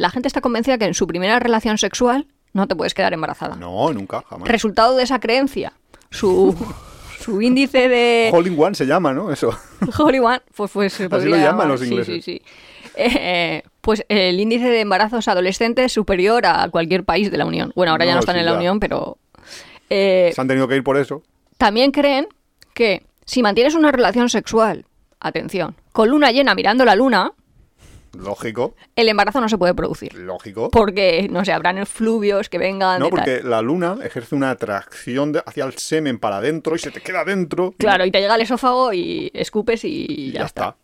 la gente está convencida que en su primera relación sexual no te puedes quedar embarazada. No, nunca, jamás. Resultado de esa creencia, su, su índice de... Hole in one se llama, ¿no? Eso. Holy One, pues, pues se lo podría llaman los sí, ingleses. Sí, sí, Eh, pues el índice de embarazos adolescentes es superior a cualquier país de la Unión. Bueno, ahora ya No, no están sí, en la ya. Unión, pero... eh, Se han tenido que ir por eso. también creen que si mantienes una relación sexual, atención, con luna llena mirando la luna, Lógico, el embarazo no se puede producir. lógico. Porque, no sé, habrán fluvios que vengan No, de tal. porque la luna ejerce una atracción hacia el semen para adentro y se te queda dentro. Claro, y te llega al esófago y escupes y, y ya, está.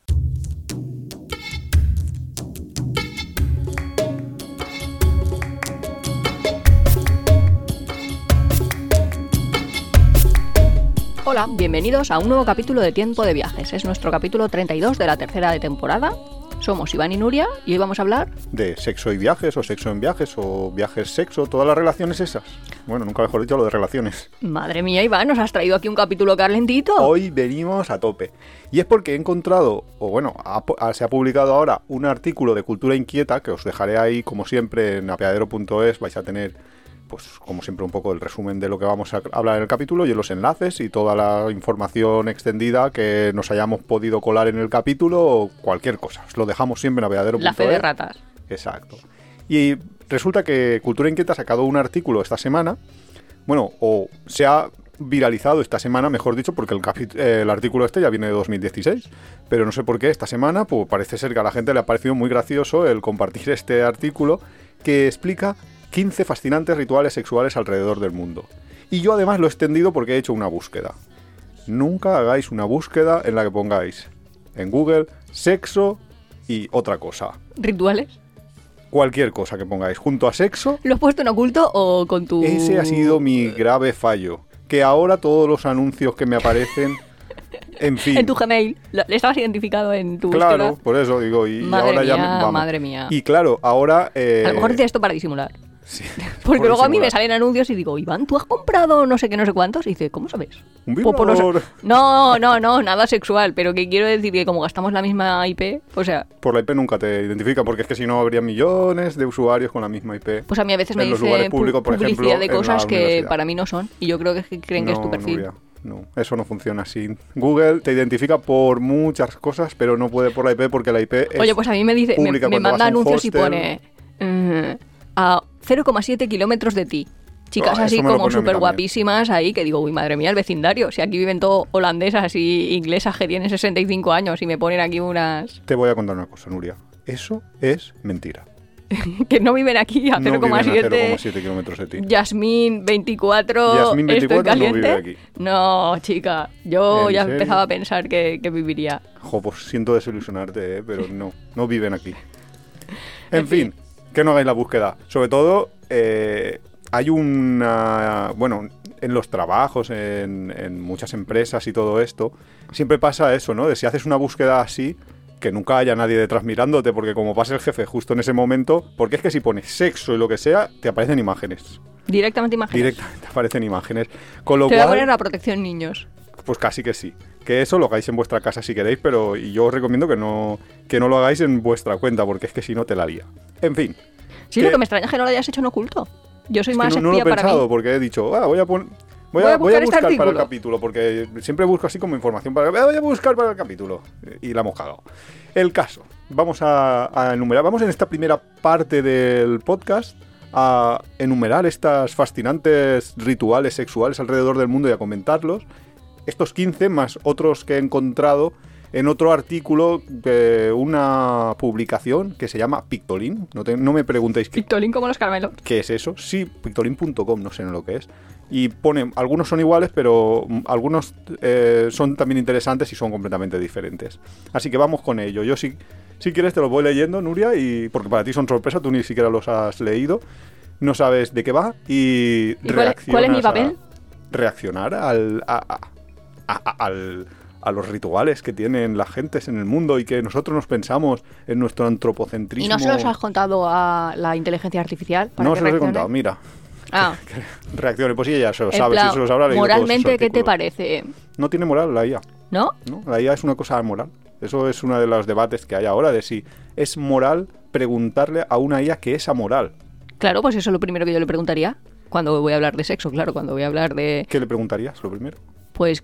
Hola, bienvenidos a un nuevo capítulo de Tiempo de Viajes. Es nuestro capítulo 32 de la tercera de temporada. Somos Iván y Nuria y hoy vamos a hablar De sexo y viajes, o sexo en viajes, o viajes sexo, todas las relaciones esas. Bueno, nunca mejor dicho lo de relaciones. Madre mía, Iván, nos has traído aquí un capítulo calentito. Hoy venimos a tope. Y es porque he encontrado, o bueno, ha pu- ha- se ha publicado ahora un artículo de Cultura Inquieta, que os dejaré ahí, como siempre, en apeadero.es. Vais a tener, pues, como siempre, un poco el resumen de lo que vamos a hablar en el capítulo y los enlaces y toda la información extendida que nos hayamos podido colar en el capítulo o cualquier cosa. Os lo dejamos siempre en apeadero.es. La fe de ratas. Exacto. Y resulta que Cultura Inquieta ha sacado un artículo esta semana, bueno, o se ha viralizado esta semana, mejor dicho, porque el, eh, el artículo este ya viene de 2016, pero no sé por qué esta semana, pues parece ser que a la gente le ha parecido muy gracioso el compartir este artículo que explica 15 fascinantes rituales sexuales alrededor del mundo. Y yo además lo he extendido porque he hecho una búsqueda. Nunca hagáis una búsqueda en la que pongáis en Google sexo y otra cosa ¿Rituales? cualquier cosa que pongáis junto a sexo, ¿Lo has puesto en oculto o con tu...? ese ha sido mi grave fallo. Que ahora todos los anuncios que me aparecen, en fin. En tu Gmail. Estabas identificado en tu Claro, búsqueda. por eso digo, y Madre ahora ya mía, vamos. madre mía. Y claro, ahora. eh, A lo mejor dice esto para disimular. Sí, Porque por luego a mí me salen anuncios y digo, Iván, ¿tú has comprado no sé qué, no sé cuántos? Y dice, ¿cómo sabes? Un Pues los- vibrador. No, no, no, nada sexual. Pero que quiero decir que como gastamos la misma IP, o sea, Por la IP nunca te identifica, porque es que si no habría millones de usuarios con la misma IP. pues a mí a veces me los lugares públicos, por publicidad ejemplo, de cosas que para mí no son. Y yo creo que, es que creen que es tu perfil. Nuria, no, eso no funciona así. Google te identifica por muchas cosas, pero no puede por la IP porque la IP es Oye, pues a mí me dice, me, me manda anuncios y hostel. pone mm, a 0,7 kilómetros de ti. Chicas Oh, así como súper guapísimas ahí, que digo, uy, madre mía, el vecindario. Si aquí viven todo holandesas así, inglesas que tienen 65 años y me ponen aquí unas Te voy a contar una cosa, Nuria. Eso es mentira. que no viven aquí a No viven a 0,7. 0,7 kilómetros de ti. Yasmín 24, Yasmín 24 estoy no caliente. vive aquí. No, chica, yo ¿En ya serio? empezaba a pensar que, que viviría. Jo, pues siento desilusionarte, ¿eh? pero no, no viven aquí. En fin, que no hagáis la búsqueda. Sobre todo, eh, hay una... Bueno, en los trabajos, en, en muchas empresas y todo esto, siempre pasa eso, ¿no? De si haces una búsqueda así, que nunca haya nadie detrás mirándote, porque como pasa el jefe justo en ese momento, porque es que si pones sexo y lo que sea, te aparecen imágenes. Directamente imágenes. Directamente aparecen imágenes. Con lo Te voy a cual, poner la protección niños. pues casi que sí. Que eso lo hagáis en vuestra casa si queréis, pero yo os recomiendo que no, que no lo hagáis en vuestra cuenta, porque es que si no te la lía. En fin. Sí, que- lo que me extraña es que no lo hayas hecho en oculto. Yo soy es que más no, no lo he para pensado, mí. porque he dicho, ah, voy a poner... Voy Voy a, a voy a buscar este buscar para el capítulo, porque siempre busco así como información para... "Ah, Voy a buscar para el capítulo. Y la hemos cagado. El caso. Vamos a, a enumerar. Vamos en esta primera parte del podcast a enumerar estas fascinantes rituales sexuales alrededor del mundo y a comentarlos. Estos 15 más otros que he encontrado en otro artículo de una publicación que se llama Pictolin. No, te- no me preguntéis qué, Pictolín como los caramelos. ¿Qué es eso? Sí, pictolin.com, no sé lo que es. Y pone, algunos son iguales, pero algunos eh, son también interesantes y son completamente diferentes. Así que vamos con ello. Yo si, si quieres te los voy leyendo, Nuria, y porque para ti son sorpresa, tú ni siquiera los has leído, no sabes de qué va y, ¿Y cuál, reaccionas cuál es mi a- papel? reaccionar al, a, a- a- a- al- a los rituales que tienen las gentes en el mundo y que nosotros nos pensamos en nuestro antropocentrismo. ¿Y no se los has contado a la inteligencia artificial? Para No que se los he contado, mira. Ah, Reaccione, pues ella ya se lo sabe, plan, si se los habrá leído todos esos moralmente, ¿qué te parece? No tiene moral la IA, ¿No? ¿no? La IA es una cosa moral. Eso es uno de los debates que hay ahora de si es moral preguntarle a una IA que es amoral. Claro, pues eso es lo primero que yo le preguntaría cuando voy a hablar de sexo, claro, cuando voy a hablar de, ¿Qué le preguntarías lo primero? pues,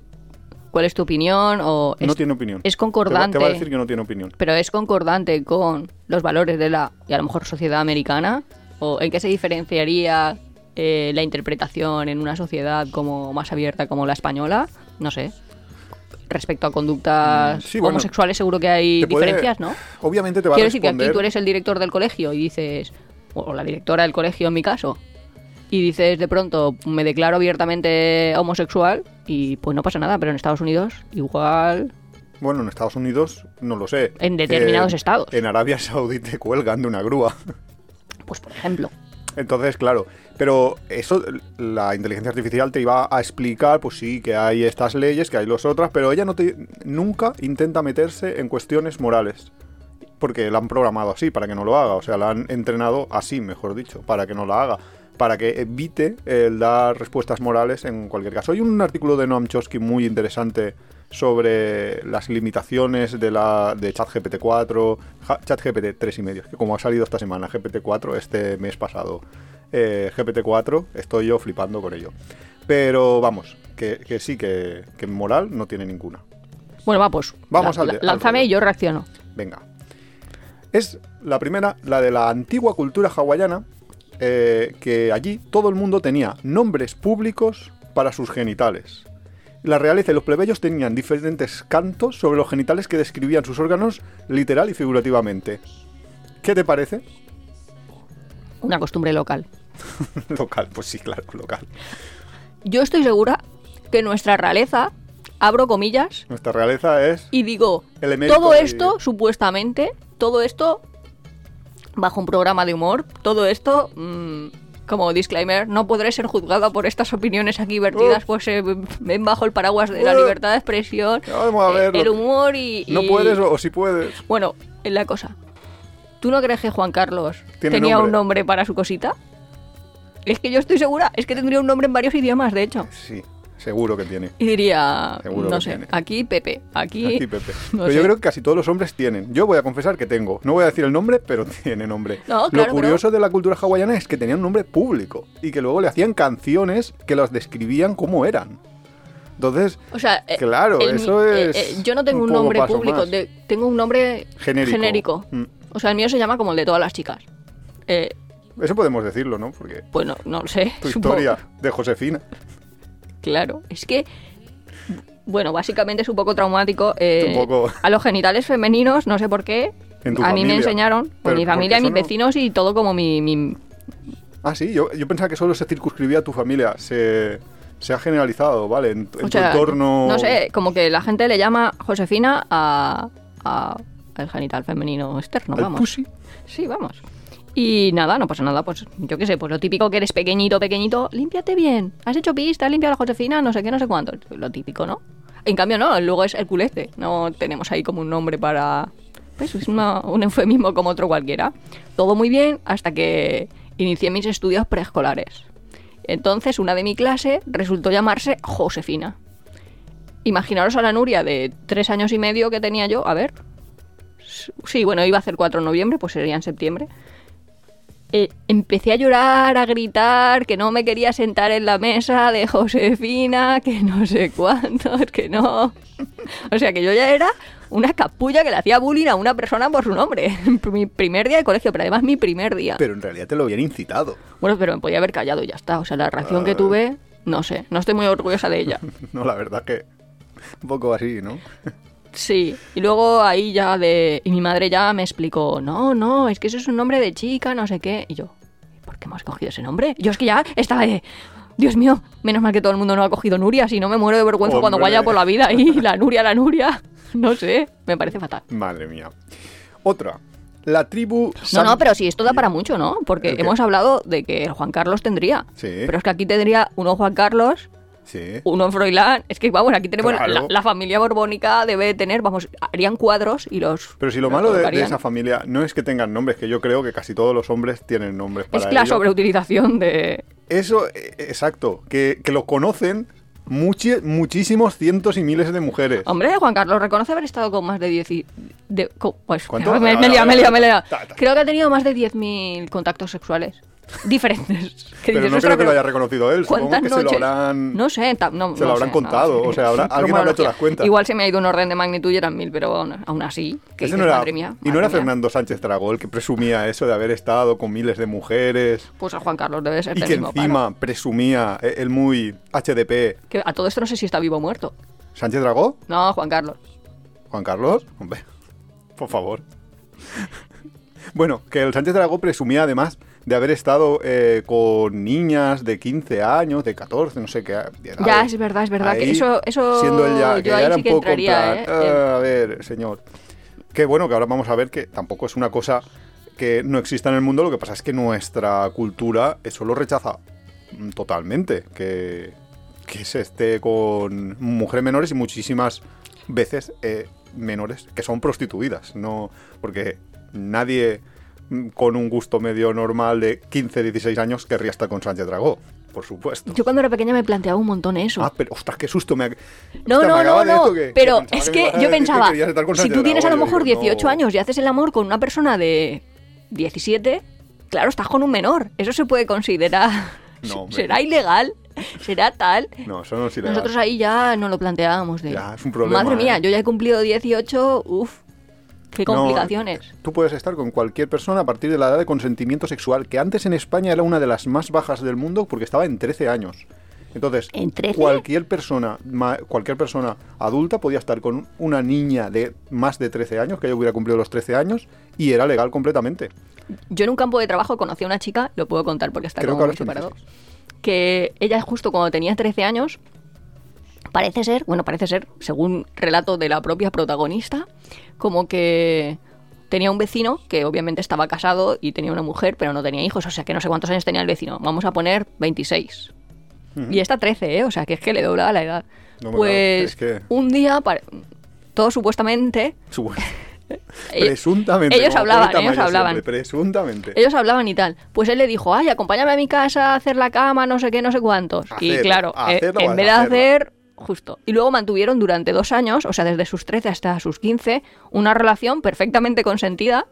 ¿cuál es tu opinión? O no es, tiene opinión. es Te va- concordante, Te va, a decir que no tiene opinión. pero es concordante con los valores de la, y a lo mejor, sociedad americana, o en qué se diferenciaría eh, la interpretación en una sociedad como más abierta como la española, no sé. Respecto a conductas Mm, sí, bueno, homosexuales, seguro que hay puede- diferencias, ¿no? Obviamente te va Quiero a decir que responder... aquí tú eres el director del colegio y dices, o la directora del colegio en mi caso, y dices de pronto, me declaro abiertamente homosexual y pues no pasa nada, pero en Estados Unidos igual... Bueno, en Estados Unidos no lo sé. En determinados Eh, estados. En Arabia Saudí te cuelgan de una grúa. Pues por ejemplo. Entonces, claro, pero eso, la inteligencia artificial te iba a explicar, pues sí, que hay estas leyes, que hay las otras, pero ella no te, nunca intenta meterse en cuestiones morales. Porque la han programado así, para que no lo haga. O sea, la han entrenado así, mejor dicho, para que no la haga. Para que evite el dar respuestas morales en cualquier caso. Hay un artículo de Noam Chomsky muy interesante sobre las limitaciones de la de ChatGPT 4, ja- ChatGPT 3 y medio, que como ha salido esta semana GPT 4 este mes pasado, eh, GPT 4, estoy yo flipando con ello. Pero vamos, que, que sí, que, que moral no tiene ninguna. Bueno, va, pues Vamos la- al de- lánzame y yo reacciono. Venga. Es la primera, la de la antigua cultura hawaiana, eh, que allí todo el mundo tenía nombres públicos para sus genitales. La realeza y los plebeyos tenían diferentes cantos sobre los genitales que describían sus órganos literal y figurativamente. ¿Qué te parece? Una costumbre local. local, pues sí, claro, local. Yo estoy segura que nuestra realeza, abro comillas, Nuestra realeza es... y digo, todo esto, supuestamente, todo esto, bajo un programa de humor, todo esto, mm, como disclaimer, no podré ser juzgada por estas opiniones aquí vertidas, pues eh, ven bajo el paraguas de la libertad de expresión, Vamos a eh, ver, el humor y... No puedes o, o sí puedes. Bueno, es la cosa. ¿Tú no crees que Juan Carlos tenía nombre. un nombre para su cosita? Es que yo estoy segura, es que tendría un nombre en varios idiomas, de hecho. Sí, seguro que tiene. Y diría, Seguro no sé, tiene. aquí Pepe, aquí... Aquí, Pepe. no pero yo creo que casi todos los hombres tienen. Yo voy a confesar que tengo. No voy a decir el nombre, pero tiene nombre. No, Lo claro, curioso de la cultura hawaiana es que tenían un nombre público y que luego le hacían canciones que los describían como eran. Entonces, O sea, eh, Claro, el- eso eh, es eh, yo no tengo un nombre público, de- tengo un nombre genérico. Mm. O sea, el mío se llama como el de todas las chicas. Eh, Eso podemos decirlo, ¿no? Porque pues no, no lo sé. tu supongo. historia de Josefina. Claro, es que. Bueno, básicamente es un poco traumático. eh, Un poco. A los genitales femeninos, no sé por qué. En tu a mí me familia. enseñaron, Pero mi familia, mis no- vecinos y todo como mi, mi- Ah, sí, yo, yo pensaba que solo se circunscribía a tu familia. Se, se ha generalizado, ¿vale? En, en o sea, tu entorno. No sé, como que la gente le llama Josefina a, a- al genital femenino externo, al vamos. pussy. Sí, vamos. Y nada, no pasa nada, pues yo qué sé, pues lo típico que eres pequeñito, pequeñito, límpiate bien, has hecho pista, limpia la Josefina, no sé qué, no sé cuánto, lo típico, ¿no? En cambio no, luego es el culete, no tenemos ahí como un nombre para... Pues es una- un eufemismo como otro cualquiera. Todo muy bien hasta que inicié mis estudios preescolares. Entonces una de mi clase resultó llamarse Josefina. Imaginaros a la Nuria de tres años y medio que tenía yo, a ver, Sí, bueno, iba a hacer 4 de noviembre, pues sería en septiembre. Eh, empecé a llorar, a gritar, que no me quería sentar en la mesa de Josefina, que no sé cuántos, que no. O sea, que yo ya era una capulla que le hacía bullying a una persona por su nombre. Mi primer día de colegio, pero además mi primer día. Pero en realidad te lo habían incitado. Bueno, pero me podía haber callado y ya está. O sea, la reacción que Ah. tuve, no sé, no estoy muy orgullosa de ella. No, la verdad que un poco así, ¿no? Sí, y luego ahí ya de... Y mi madre ya me explicó, no, no, es que eso es un nombre de chica, no sé qué. Y yo, ¿por qué hemos cogido ese nombre? Yo es que ya estaba de... Dios mío, menos mal que todo el mundo no ha cogido Nuria, si no me muero de vergüenza cuando vaya por la vida y la Nuria, la Nuria. No sé, me parece fatal. Madre mía. Otra. La tribu... No, San- no, pero si esto da para mucho, ¿no? Porque hemos hablado de que el Juan Carlos tendría. Sí. Pero es que aquí tendría uno Juan Carlos, Sí. uno Froilán. Es que, vamos, aquí tenemos Claro. la, la familia borbónica, debe tener, vamos, harían cuadros y los... Pero si lo malo de, esa familia no es que tengan nombres, que yo creo que casi todos los hombres tienen nombres para Es la ello. sobreutilización de... Eso, eh, exacto, que, que lo conocen muchi- muchísimos cientos y miles de mujeres. Hombre, Juan Carlos reconoce haber estado con más de 10... y- De, co- pues, ¿Cuánto? Me, me me. Creo que ha tenido más de 10.000 contactos sexuales diferentes. ¿Qué Pero dices, no "Ostras, creo que lo haya reconocido él. Supongo ¿cuántas que se lo noches?". habrán... No sé, no, se lo no habrán sé, contado, no, o sea, habrá- alguien habrá hecho las cuentas. Igual se me ha ido un orden de magnitud y eran mil, pero aún, aún así, que dices, no era- madre mía. y no era mía. Fernando Sánchez Dragó el que presumía eso de haber estado con miles de mujeres Pues a Juan Carlos debe ser y que mismo encima presumía eh, el muy HDP. Que a todo esto no sé si está vivo o muerto. ¿Sánchez Dragó? No, Juan Carlos. ¿Juan Carlos? Hombre, por favor. bueno, que el Sánchez Dragó presumía además de haber estado eh, con niñas de 15 años, de 14, no sé qué. Ya, es verdad, es verdad. que eso, eso siendo él ya, que yo ya ahí era sí un poco en entraría, plan, ¿eh? "Ah, a ver, señor. Que bueno, que ahora vamos a ver que tampoco es una cosa que no exista en el mundo, lo que pasa es que nuestra cultura eso lo rechaza mm, totalmente, que, que se esté con mujeres menores y muchísimas veces eh, menores que son prostituidas, no porque nadie con un gusto medio normal de 15, 16 años querría estar con Sánchez Dragó, por supuesto. Yo cuando era pequeña me planteaba un montón eso. Ah, pero ostras, qué susto me ha... No, no, no, no. que- pero es que yo pensaba, si Sánchez tú tienes a lo mejor digo, 18 no. años y haces el amor con una persona de 17, claro, estás con un menor. Eso se puede considerar. No. ¿Será ilegal? ¿Será tal? No, eso no es ilegal. Nosotros ahí ya no lo planteábamos de. Ya, es un problema, Madre mía, ¿eh? yo ya he cumplido 18, uff, qué No, complicaciones. Tú puedes estar con cualquier persona a partir de la edad de consentimiento sexual, que antes en España era una de las más bajas del mundo porque estaba en 13 años. Entonces, ¿En 13? cualquier persona, ma- cualquier persona adulta podía estar con una niña de más de 13 años, que ella hubiera cumplido los 13 años, y era legal completamente. Yo en un campo de trabajo conocí a una chica, lo puedo contar porque está Creo que como muy separado, 16. que ella justo cuando tenía 13 años, parece ser, bueno, parece ser, según relato de la propia protagonista, como que tenía un vecino que obviamente estaba casado y tenía una mujer, pero no tenía hijos, o sea que no sé cuántos años tenía el vecino, vamos a poner 26. Y esta 13, ¿eh? O sea que es que le doblaba la edad. No, pues es que- un día, todo supuestamente, Su- ellos- presuntamente. ellos hablaban, ellos hablaban. siempre, presuntamente. Ellos hablaban y tal. Pues él le dijo, ay, acompáñame a mi casa a hacer la cama, no sé qué, no sé cuántos. y claro, eh, en vez de hacer, justo. Y luego mantuvieron durante dos años, o sea, desde sus 13 hasta sus 15, una relación perfectamente consentida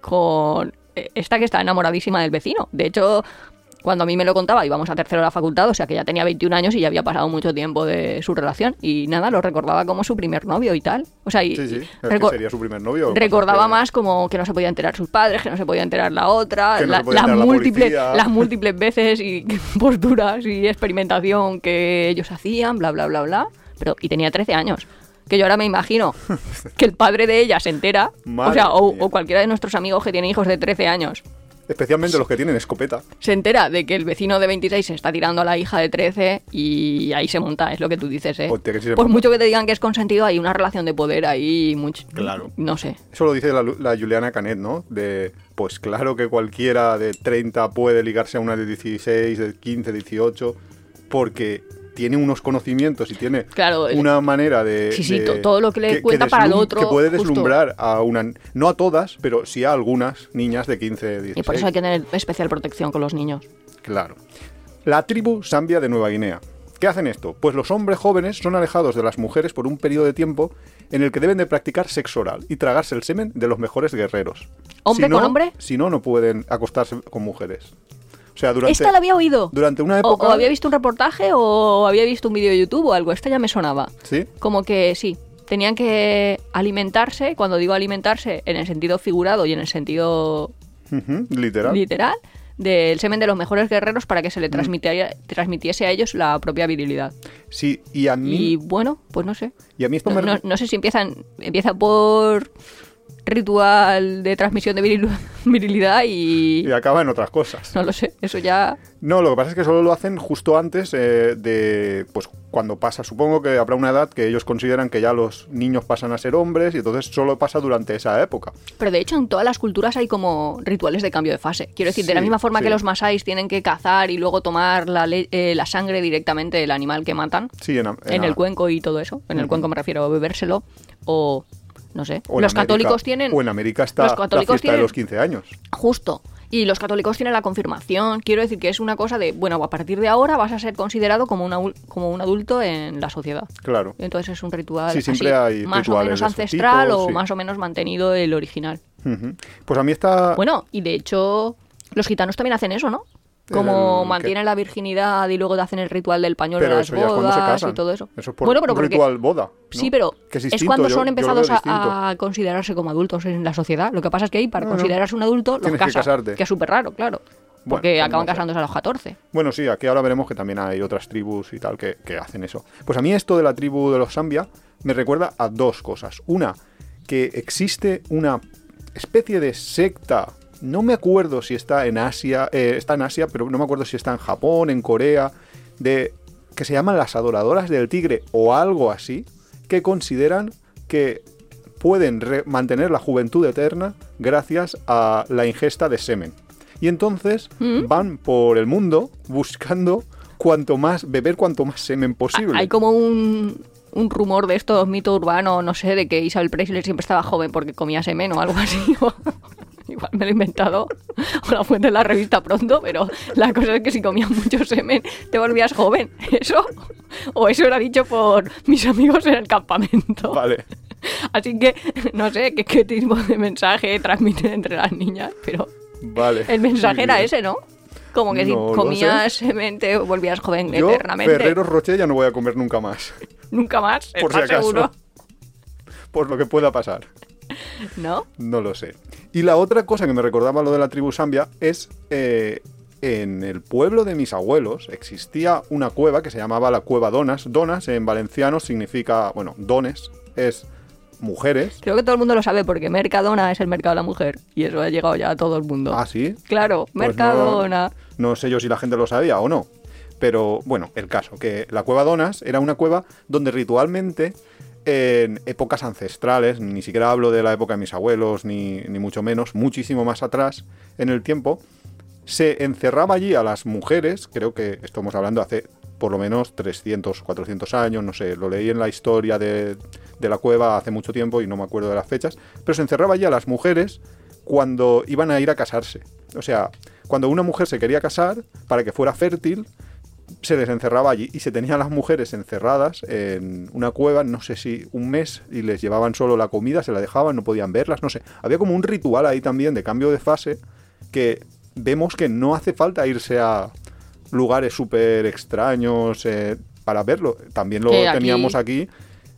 con eh, esta que está enamoradísima del vecino. De hecho, cuando a mí me lo contaba, íbamos a tercero de la facultad, o sea que ya tenía 21 años y ya había pasado mucho tiempo de su relación. Y nada, lo recordaba como su primer novio y tal. O sea, y, Sí, sí. Es que sería su primer novio. recordaba que- más como que no se podía enterar sus padres, que no se podía enterar la otra, no la- las, la múltiples, las múltiples veces y posturas y experimentación que ellos hacían, bla, bla, bla, bla. Pero, y tenía 13 años. Que yo ahora me imagino que el padre de ella se entera, o sea, o, o cualquiera de nuestros amigos que tiene hijos de 13 años, Especialmente los que tienen escopeta. se entera de que el vecino de 26 se está tirando a la hija de 13 y ahí se monta, es lo que tú dices, ¿eh? Hostia, que sí se Por monta. mucho que te digan que es consentido, hay una relación de poder ahí, mucho, Claro. no sé. Eso lo dice la, la Juliana Canet, ¿no? De, pues claro que cualquiera de 30 puede ligarse a una de 16, de 15, 18, porque tiene unos conocimientos y tiene Claro, el- una manera de... Sí, sí, de- todo lo que le cuenta para el otro, Que puede justo. deslumbrar a una... No a todas, pero sí a algunas niñas de 15, 16. Y por eso hay que tener especial protección con los niños. Claro. La tribu Zambia de Nueva Guinea. ¿Qué hacen esto? Pues los hombres jóvenes son alejados de las mujeres por un periodo de tiempo en el que deben de practicar sexo oral y tragarse el semen de los mejores guerreros. ¿Hombre Si no- con hombre? Si no, no pueden acostarse con mujeres. O sea, durante, Esta la había oído. durante una época... o había visto un reportaje o había visto un vídeo de YouTube o algo. Esta ya me sonaba. ¿Sí? Como que sí, tenían que alimentarse, cuando digo alimentarse, en el sentido figurado y en el sentido Ujú, literal. literal, del semen de los mejores guerreros para que se Mm. le transmitiera- transmitiese a ellos la propia virilidad. Sí, y a mí... Y bueno, pues no sé. Y a mí esto No, me... no- no sé si empiezan, empieza por ritual de transmisión de viril- virilidad y... Y acaba en otras cosas. No lo sé, eso ya... No, lo que pasa es que solo lo hacen justo antes eh, de, pues cuando pasa, supongo que habrá una edad que ellos consideran que ya los niños pasan a ser hombres y entonces solo pasa durante esa época. Pero de hecho en todas las culturas hay como rituales de cambio de fase. Quiero decir, de la misma forma sí. que los masáis tienen que cazar y luego tomar la, eh, la sangre directamente del animal que matan, Sí, en, en- en el cuenco y todo eso. En el cuenco me refiero a bebérselo o... No sé. o Los América- católicos tienen... O en América está los la católicos de tienen- los 15 años. Justo. Y los católicos tienen la confirmación. Quiero decir que es una cosa de, bueno, a partir de ahora vas a ser considerado como, una, como un adulto en la sociedad. Claro. Entonces es un ritual Sí, siempre así, hay más o menos ancestral tipo, o sí. más o menos mantenido el original. Pues a mí está... Bueno, y de hecho los gitanos también hacen eso, ¿no? Como El- mantienen la virginidad y luego te hacen el ritual del pañuelo pero de las eso ya es cuando se bodas casan. y todo eso. Eso es por bueno, pero un porque ritual boda. ¿no? Sí, pero Que es, cuando yo- son empezados a, considerarse como adultos en la sociedad. Lo que pasa es que ahí, para considerarse un adulto, los tienes que casan. casarte. Que es súper raro, claro. Porque acaban casándose a los 14. Bueno, sí, aquí ahora veremos que también hay otras tribus y tal que, que hacen eso. Pues a mí esto de la tribu de los Zambia me recuerda a dos cosas. Una, que existe una especie de secta, no me acuerdo si está en Asia, eh, está en Asia, pero no me acuerdo si está en Japón, en Corea, de que se llaman las adoradoras del tigre o algo así, que consideran que pueden mantener la juventud eterna gracias a la ingesta de semen. Y entonces Mm. van por el mundo buscando cuanto más, beber cuanto más semen posible. Hay como un, un rumor de esto, mito urbano, no sé, de que Isabel Presley siempre estaba joven porque comía semen o algo así. Igual me lo he inventado, o la fuente de la revista pronto, pero la cosa es que si comías mucho semen te volvías joven. ¿Eso? O eso era dicho por mis amigos en el campamento. Vale. Así que no sé qué, qué tipo de mensaje transmiten entre las niñas, pero Vale. el mensaje era ese, ¿no? Como que No si comías semen te volvías joven Yo, eternamente. Rocher ya no voy a comer nunca más. Nunca más, Por si ¿estás acaso. seguro? Por lo que pueda pasar. ¿No? No lo sé. Y la otra cosa que me recordaba lo de la tribu Zambia es eh, en el pueblo de mis abuelos existía una cueva que se llamaba la cueva Donas. Donas en valenciano significa, bueno, dones es mujeres. Creo que todo el mundo lo sabe porque Mercadona es el mercado de la mujer y eso ha llegado ya a todo el mundo. Ah, sí. Claro, Pues no- Mercadona. No sé yo si la gente lo sabía o no. Pero bueno, el caso, que la cueva Donas era una cueva donde ritualmente, en épocas ancestrales, ni siquiera hablo de la época de mis abuelos, ni, ni mucho menos, muchísimo más atrás en el tiempo, se encerraba allí a las mujeres, creo que estamos hablando hace por lo menos 300, 400 años, no sé, lo leí en la historia de, de la cueva hace mucho tiempo y no me acuerdo de las fechas, pero se encerraba allí a las mujeres cuando iban a ir a casarse. O sea, cuando una mujer se quería casar, para que fuera fértil, se les encerraba allí y se tenían las mujeres encerradas en una cueva, no sé si un mes, y les llevaban solo la comida, se la dejaban, no podían verlas, no sé. Había como un ritual ahí también de cambio de fase que vemos que no hace falta irse a lugares súper extraños eh, para verlo. También lo Que aquí- teníamos aquí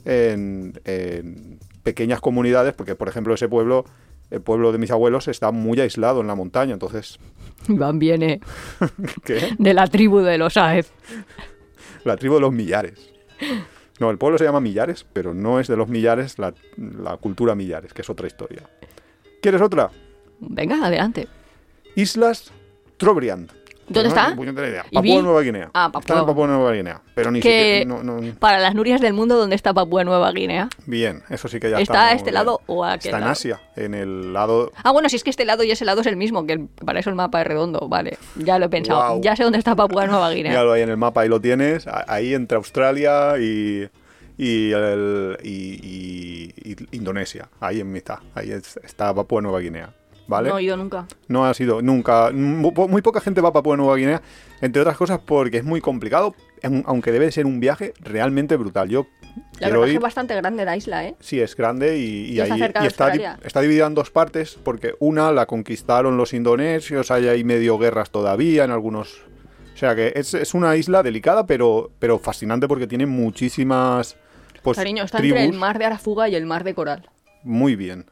en, en pequeñas comunidades, porque por ejemplo ese pueblo, el pueblo de mis abuelos, está muy aislado en la montaña, entonces, Iván viene ¿qué? de la tribu de los Aez. La tribu de los millares. No, el pueblo se llama Millares, pero no es de los millares la, la cultura millares, que es otra historia. ¿Quieres otra? Venga, adelante. Islas Trobriand. ¿Dónde está? idea. ¿Y Papúa? Nueva Guinea. Ah, Está Papúa. en Papúa Nueva Guinea. Pero ni Que- siquiera. no- no- Para las Nurias del mundo, ¿dónde está Papua Nueva Guinea? Bien, eso sí que ya ¿Está está. a este bien. lado o a aquel Está en lado? Asia, en el lado. Ah, bueno, si es que este lado y ese lado es el mismo, que el- para eso el mapa es redondo. Vale, ya lo he pensado. Ya sé dónde está Papua Nueva Guinea. Míralo ahí en el mapa, ahí lo tienes. Ahí entre Australia y. Y, el- y- y- y Indonesia, ahí en mitad, ahí es- está Papúa Nueva Guinea, ¿vale? No he ido nunca. No ha sido nunca. Muy poca gente va a Papua Nueva Guinea, entre otras cosas porque es muy complicado, aun- aunque debe ser un viaje realmente brutal. Yo La verdad es que ir. es bastante grande la isla, ¿eh? Sí, es grande y, y Y está ahí y está, di- Australia. está dividida en dos partes porque una la conquistaron los indonesios, hay ahí medio guerras todavía en algunos. O sea que es, es una isla delicada, pero, pero fascinante porque tiene muchísimas pues, Cariño, está tribus. entre el mar de Arafuga y el mar de Coral. Muy bien.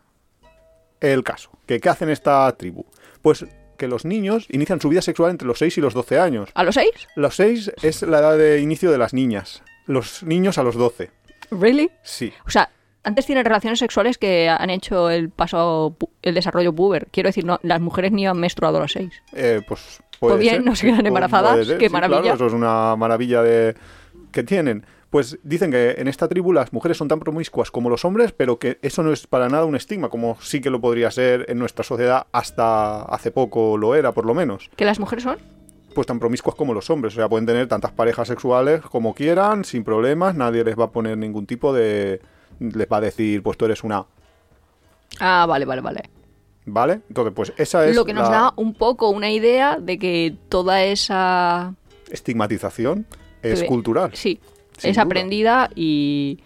El caso. ¿Que, ¿Qué hacen esta tribu? Pues que los niños inician su vida sexual entre los 6 y los 12 años. ¿A los seis? Los 6 es la edad de inicio de las niñas. Los niños a los 12. ¿Really? Sí. O sea, antes tienen relaciones sexuales que han hecho el paso, el desarrollo puber. Quiero decir, no, las mujeres ni han menstruado a los seis. Eh, pues puede Pues bien, ser. no se quedan Pues embarazadas, qué sí, maravilla. claro, eso es una maravilla de que tienen. Pues dicen que en esta tribu las mujeres son tan promiscuas como los hombres, pero que eso no es para nada un estigma, como sí que lo podría ser en nuestra sociedad hasta hace poco lo era, por lo menos. ¿Que las mujeres son? pues tan promiscuas como los hombres. O sea, pueden tener tantas parejas sexuales como quieran, sin problemas. Nadie les va a poner ningún tipo de. Les va a decir, pues tú eres una. Ah, vale, vale, vale. ¿Vale? Entonces, pues esa es Lo que nos la da un poco una idea de que toda esa... estigmatización es cultural. Sí, Sin es duda. aprendida y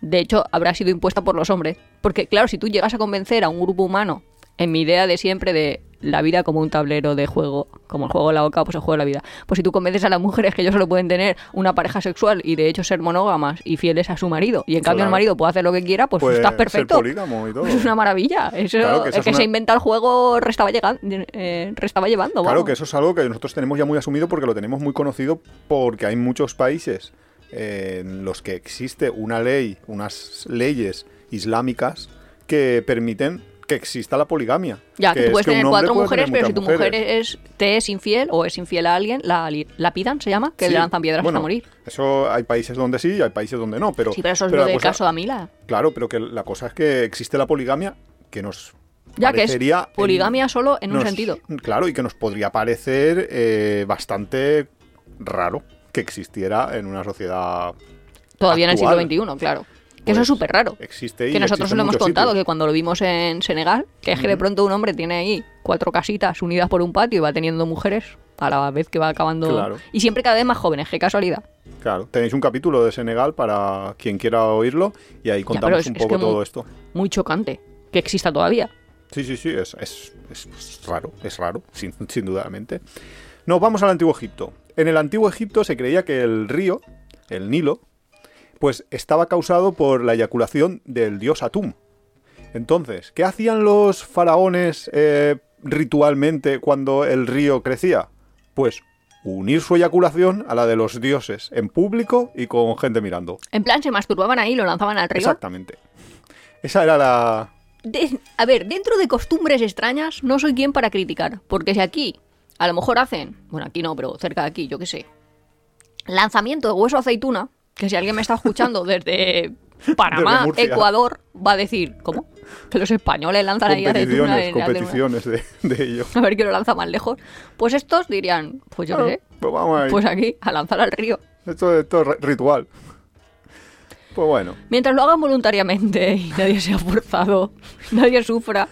de hecho habrá sido impuesta por los hombres. Porque claro, si tú llegas a convencer a un grupo humano en mi idea de siempre de la vida como un tablero de juego, como el juego de la boca, pues el juego de la vida. Pues si tú convences a las mujeres que ellos solo pueden tener una pareja sexual y de hecho ser monógamas y fieles a su marido, y en cambio el marido puede hacer lo que quiera, pues Puede estás ser perfecto. polígamo y todo. Es una maravilla. Eso, Claro que esa el es que una- se inventa el juego restaba, llegando, eh, restaba llevando. Claro vamos. que eso es algo que nosotros tenemos ya muy asumido porque lo tenemos muy conocido porque hay muchos países en los que existe una ley, unas leyes islámicas que permiten que exista la poligamia. Ya, que, tú puedes tener cuatro mujeres, tener pero si tu mujer es, te es infiel o es infiel a alguien, la li- lapidan, se llama, que Sí, le lanzan piedras bueno, hasta morir. Eso hay países donde sí y hay países donde no, pero... Sí, pero eso es pero lo la del cosa- caso de Amila. Claro, pero que la cosa es que existe la poligamia que nos Ya que es en- poligamia solo en un sentido. Claro, y que nos podría parecer eh, bastante raro que existiera en una sociedad Todavía actual. en el siglo XXI, claro. Que Pues, eso es súper raro. Existe y Que nosotros existe lo hemos contado, sitios. que cuando lo vimos en Senegal, que es que de pronto un hombre tiene ahí cuatro casitas unidas por un patio y va teniendo mujeres a la vez que va acabando. Claro. Y siempre cada vez más jóvenes, qué casualidad. Claro, tenéis un capítulo de Senegal para quien quiera oírlo y ahí contamos es- un es poco que todo esto. Muy chocante que exista todavía. Sí, sí, sí, es, es- es- es raro, es raro, sin, sin dudamente. Nos vamos al Antiguo Egipto. En el Antiguo Egipto se creía que el río, el Nilo, pues estaba causado por la eyaculación del dios Atum. Entonces, ¿qué hacían los faraones eh, ritualmente cuando el río crecía? Pues unir su eyaculación a la de los dioses en público y con gente mirando. En plan, se masturbaban ahí y lo lanzaban al río. Exactamente. Esa era la, De- a ver, dentro de costumbres extrañas, no soy quien para criticar. Porque si aquí, a lo mejor hacen, bueno, aquí no, pero cerca de aquí, yo qué sé, lanzamiento de hueso aceituna, que si alguien me está escuchando desde Panamá, Desde. Ecuador, va a decir, ¿cómo? Que los españoles lanzan ahí aceituna competiciones, en competiciones de, de ello. A ver quién lo lanza más lejos. Pues estos dirían, pues yo qué sé, Pues vamos pues aquí, a lanzar al río. Esto, esto es ri- ritual. Pues bueno. Mientras lo hagan voluntariamente y nadie sea forzado, nadie sufra.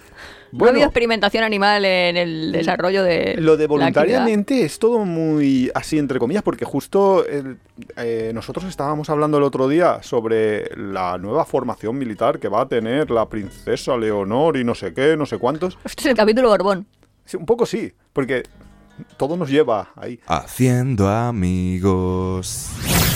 No ha Bueno. habido experimentación animal en el desarrollo de. Lo de voluntariamente es todo muy así, entre comillas, porque justo el- eh, nosotros estábamos hablando el otro día sobre la nueva formación militar que va a tener la princesa Leonor y no sé qué, no sé cuántos. Este es el capítulo Borbón. Sí, un poco sí, porque todo nos lleva ahí. Haciendo amigos.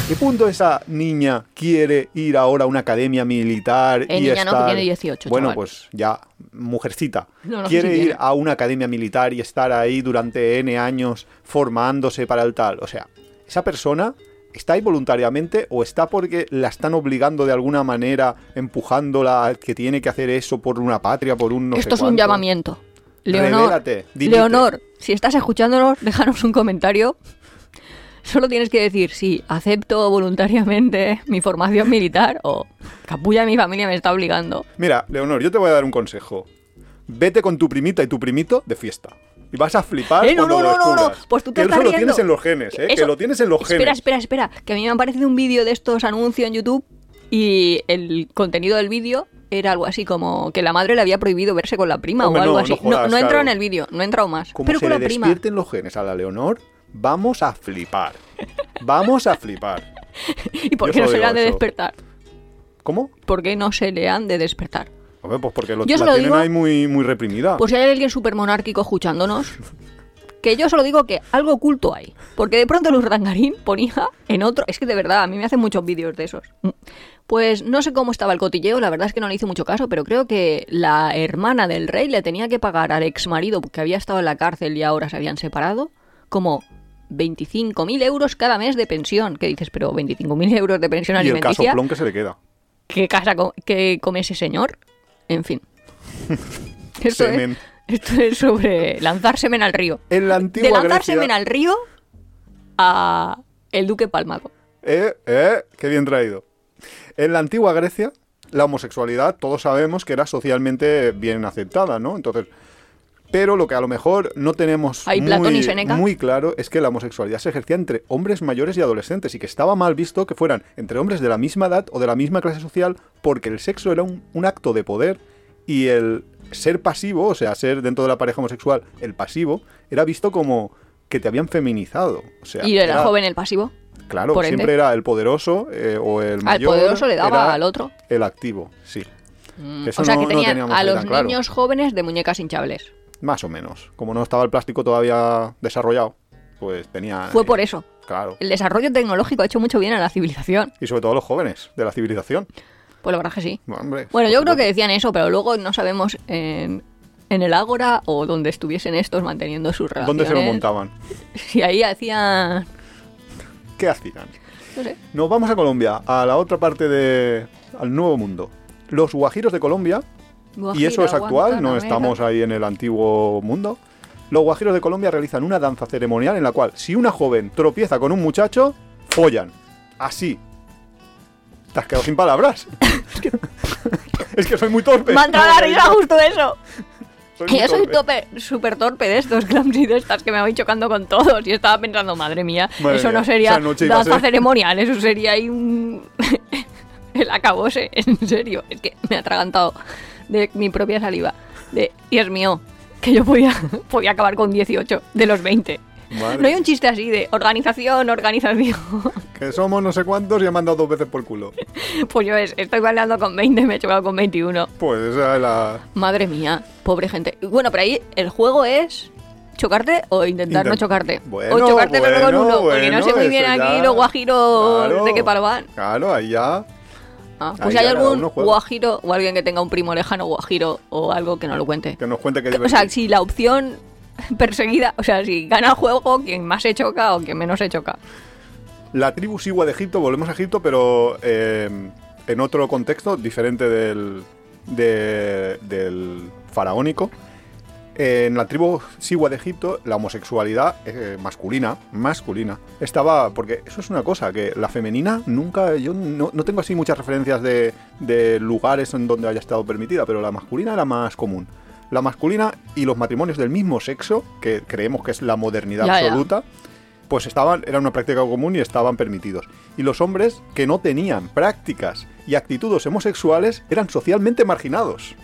¿Qué punto esa niña quiere ir ahora a una academia militar Eh, y niña no, estar... tiene 18, Bueno, chaval. pues ya, mujercita. No, no sé quiere ir a una academia militar y estar ahí durante N años formándose para el tal. O sea, esa persona está ahí voluntariamente o está porque la están obligando de alguna manera, empujándola a que tiene que hacer eso por una patria, por un no sé Esto es un llamamiento. Leonor, Revélate. Leonor, si estás escuchándonos, déjanos un comentario. Solo tienes que decir sí, acepto voluntariamente mi formación militar o capulla mi familia me está obligando. Mira, Leonor, yo te voy a dar un consejo. Vete con tu primita y tu primito de fiesta. Y vas a flipar Eh, no, cuando no, lo no, no, no. Pues tú te que estás eso lo tienes en los genes, ¿eh? Eso- Que lo tienes en los Espera, genes. espera, espera, que a mí me ha parecido un vídeo de estos anuncios en YouTube y el contenido del vídeo era algo así como que la madre le había prohibido verse con la prima Hombre, o algo no, así. no jodas, no he entrado claro. en el vídeo, no he entrado más. Como pero se con le la prima. despierten los genes a la Leonor, vamos a flipar. Vamos a flipar. ¿Y por Yo qué no se le han de eso. despertar? ¿Cómo? ¿Por qué no se le han de despertar? Hombre, pues porque lo, Yo la lo tienen digo- ahí muy, muy reprimida. Por si hay alguien súper monárquico escuchándonos, que yo solo digo que algo oculto hay. Porque de pronto Luz Rangarín ponía en otro. Es que de verdad, a mí me hacen muchos vídeos de esos. Pues no sé cómo estaba el cotilleo, la verdad es que no le hice mucho caso, pero creo que la hermana del rey le tenía que pagar al ex marido que había estado en la cárcel y ahora se habían separado, como 25.000 euros cada mes de pensión. Que dices, pero 25.000 euros de pensión y el alimenticia. casoplón que se le queda. ¿Qué casa co- qué come ese señor? En fin. Esto es, esto es sobre lanzar semen al río. En la De antigua lanzar Grecia... semen al río a el duque palmado. Eh, eh, qué bien traído. En la antigua Grecia, la homosexualidad, todos sabemos que era socialmente bien aceptada, ¿no? Entonces, pero lo que a lo mejor no tenemos muy, claro es que la homosexualidad se ejercía entre hombres mayores y adolescentes y que estaba mal visto que fueran entre hombres de la misma edad o de la misma clase social porque el sexo era un, un acto de poder y el ser pasivo, o sea, ser dentro de la pareja homosexual el pasivo, era visto como que te habían feminizado. O sea, Y era joven el pasivo. Claro, por ende. siempre era el poderoso eh, o el Al mayor. poderoso le daba al otro. El activo, sí. Mm, o sea no- que tenían a los claro. niños jóvenes de muñecas hinchables. Más o menos. Como no estaba el plástico todavía desarrollado, pues tenía... Fue eh, por eso. Claro. El desarrollo tecnológico ha hecho mucho bien a la civilización. Y sobre todo los jóvenes de la civilización. Pues la verdad que sí. Bueno, hombre, Bueno, por yo creo que decían eso, pero luego no sabemos en, en el Ágora o donde estuviesen estos manteniendo sus relaciones. ¿Dónde se lo montaban? Si ahí hacían... ¿Qué hacían? No sé. Nos vamos a Colombia, a la otra parte de... al nuevo mundo. Los guajiros de Colombia, y eso es actual, no estamos ahí en el antiguo mundo. Los guajiros de Colombia realizan una danza ceremonial en la cual, si una joven tropieza con un muchacho, follan. Así. Te has quedado sin palabras. es que soy muy torpe. Me ha entrado la risa justo eso. Soy Que yo soy tope, súper torpe de estos clumsy de estas que me voy chocando con todos. Y estaba pensando, madre mía, Madre eso mía, no sería danza ceremonial, eso sería ahí un. el acabose, en serio. Es que me ha atragantado de mi propia saliva. De, Dios mío, que yo podía, podía acabar con 18 de los 20. Madre, No hay un chiste así de organización, organización. Que somos no sé cuántos y han mandado dos veces por culo. Pues yo es, estoy bailando con 20, me he chocado con 21. Pues esa es la... Madre mía, pobre gente. Bueno, pero ahí el juego es chocarte o intentar no chocarte. Bueno, o chocarte solo con bueno, uno, porque no sé bueno, muy bien aquí ya- los guajiros Claro, de qué palo van. Claro, ahí ya... Ah, pues ya hay algún guajiro o alguien que tenga un primo lejano guajiro o algo que no lo cuente. Que nos cuente que O sea, si la opción perseguida, o sea, si gana el juego, quien más se choca o quien menos se choca. La tribu Sigua de Egipto, volvemos a Egipto, pero eh, en otro contexto diferente del, de- del faraónico. En la tribu Sigua de Egipto, la homosexualidad eh, masculina, masculina, estaba, porque eso es una cosa, que la femenina nunca, yo no, no tengo así muchas referencias de, de lugares en donde haya estado permitida, pero la masculina era más común. La masculina y los matrimonios del mismo sexo, que creemos que es la modernidad Ya, ya. absoluta, pues estaban, era una práctica común y estaban permitidos. Y los hombres que no tenían prácticas y actitudes homosexuales eran socialmente marginados.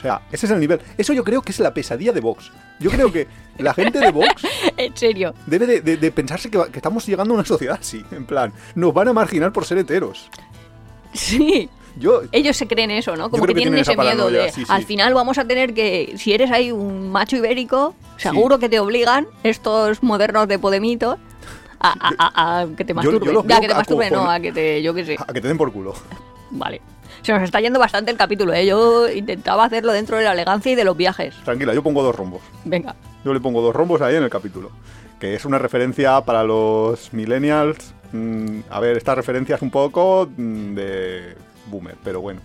O sea, ese es el nivel. Eso yo creo que es la pesadilla de Vox. Yo creo que la gente de Vox En serio. debe de, de- de pensarse que, va- que estamos llegando a una sociedad así. En plan, nos van a marginar por ser heteros. Sí. Yo, Ellos se creen eso, ¿no? Como creo que, que tienen tienen ese esa miedo paranoia, de sí, sí. al final vamos a tener que, si eres ahí un macho ibérico, seguro que te obligan estos modernos de Podemitos a, a- a- a que te Yo- yo masturben. los Ya, veo que te masturben, no, a que te, yo qué sé. a que te den por culo. Vale. Se nos está yendo bastante el capítulo, ¿eh? Yo intentaba hacerlo dentro de la elegancia y de los viajes. Tranquila, yo pongo dos rombos. Venga. Yo le pongo dos rombos ahí en el capítulo. Que es una referencia para los millennials. Mm, a ver, esta referencia es un poco mm, de boomer, pero bueno.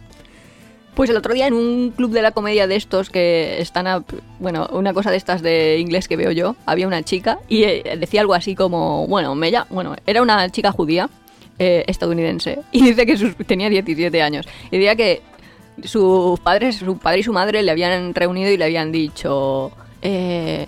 Pues el otro día en un club de la comedia de estos que están a, bueno, una cosa de estas de inglés que veo yo, había una chica y eh, decía algo así como, bueno, me bueno, era una chica judía eh, estadounidense. Y dice que sus- tenía 17 años. Y decía que sus padres, su padre y su madre le habían reunido y le habían dicho, eh,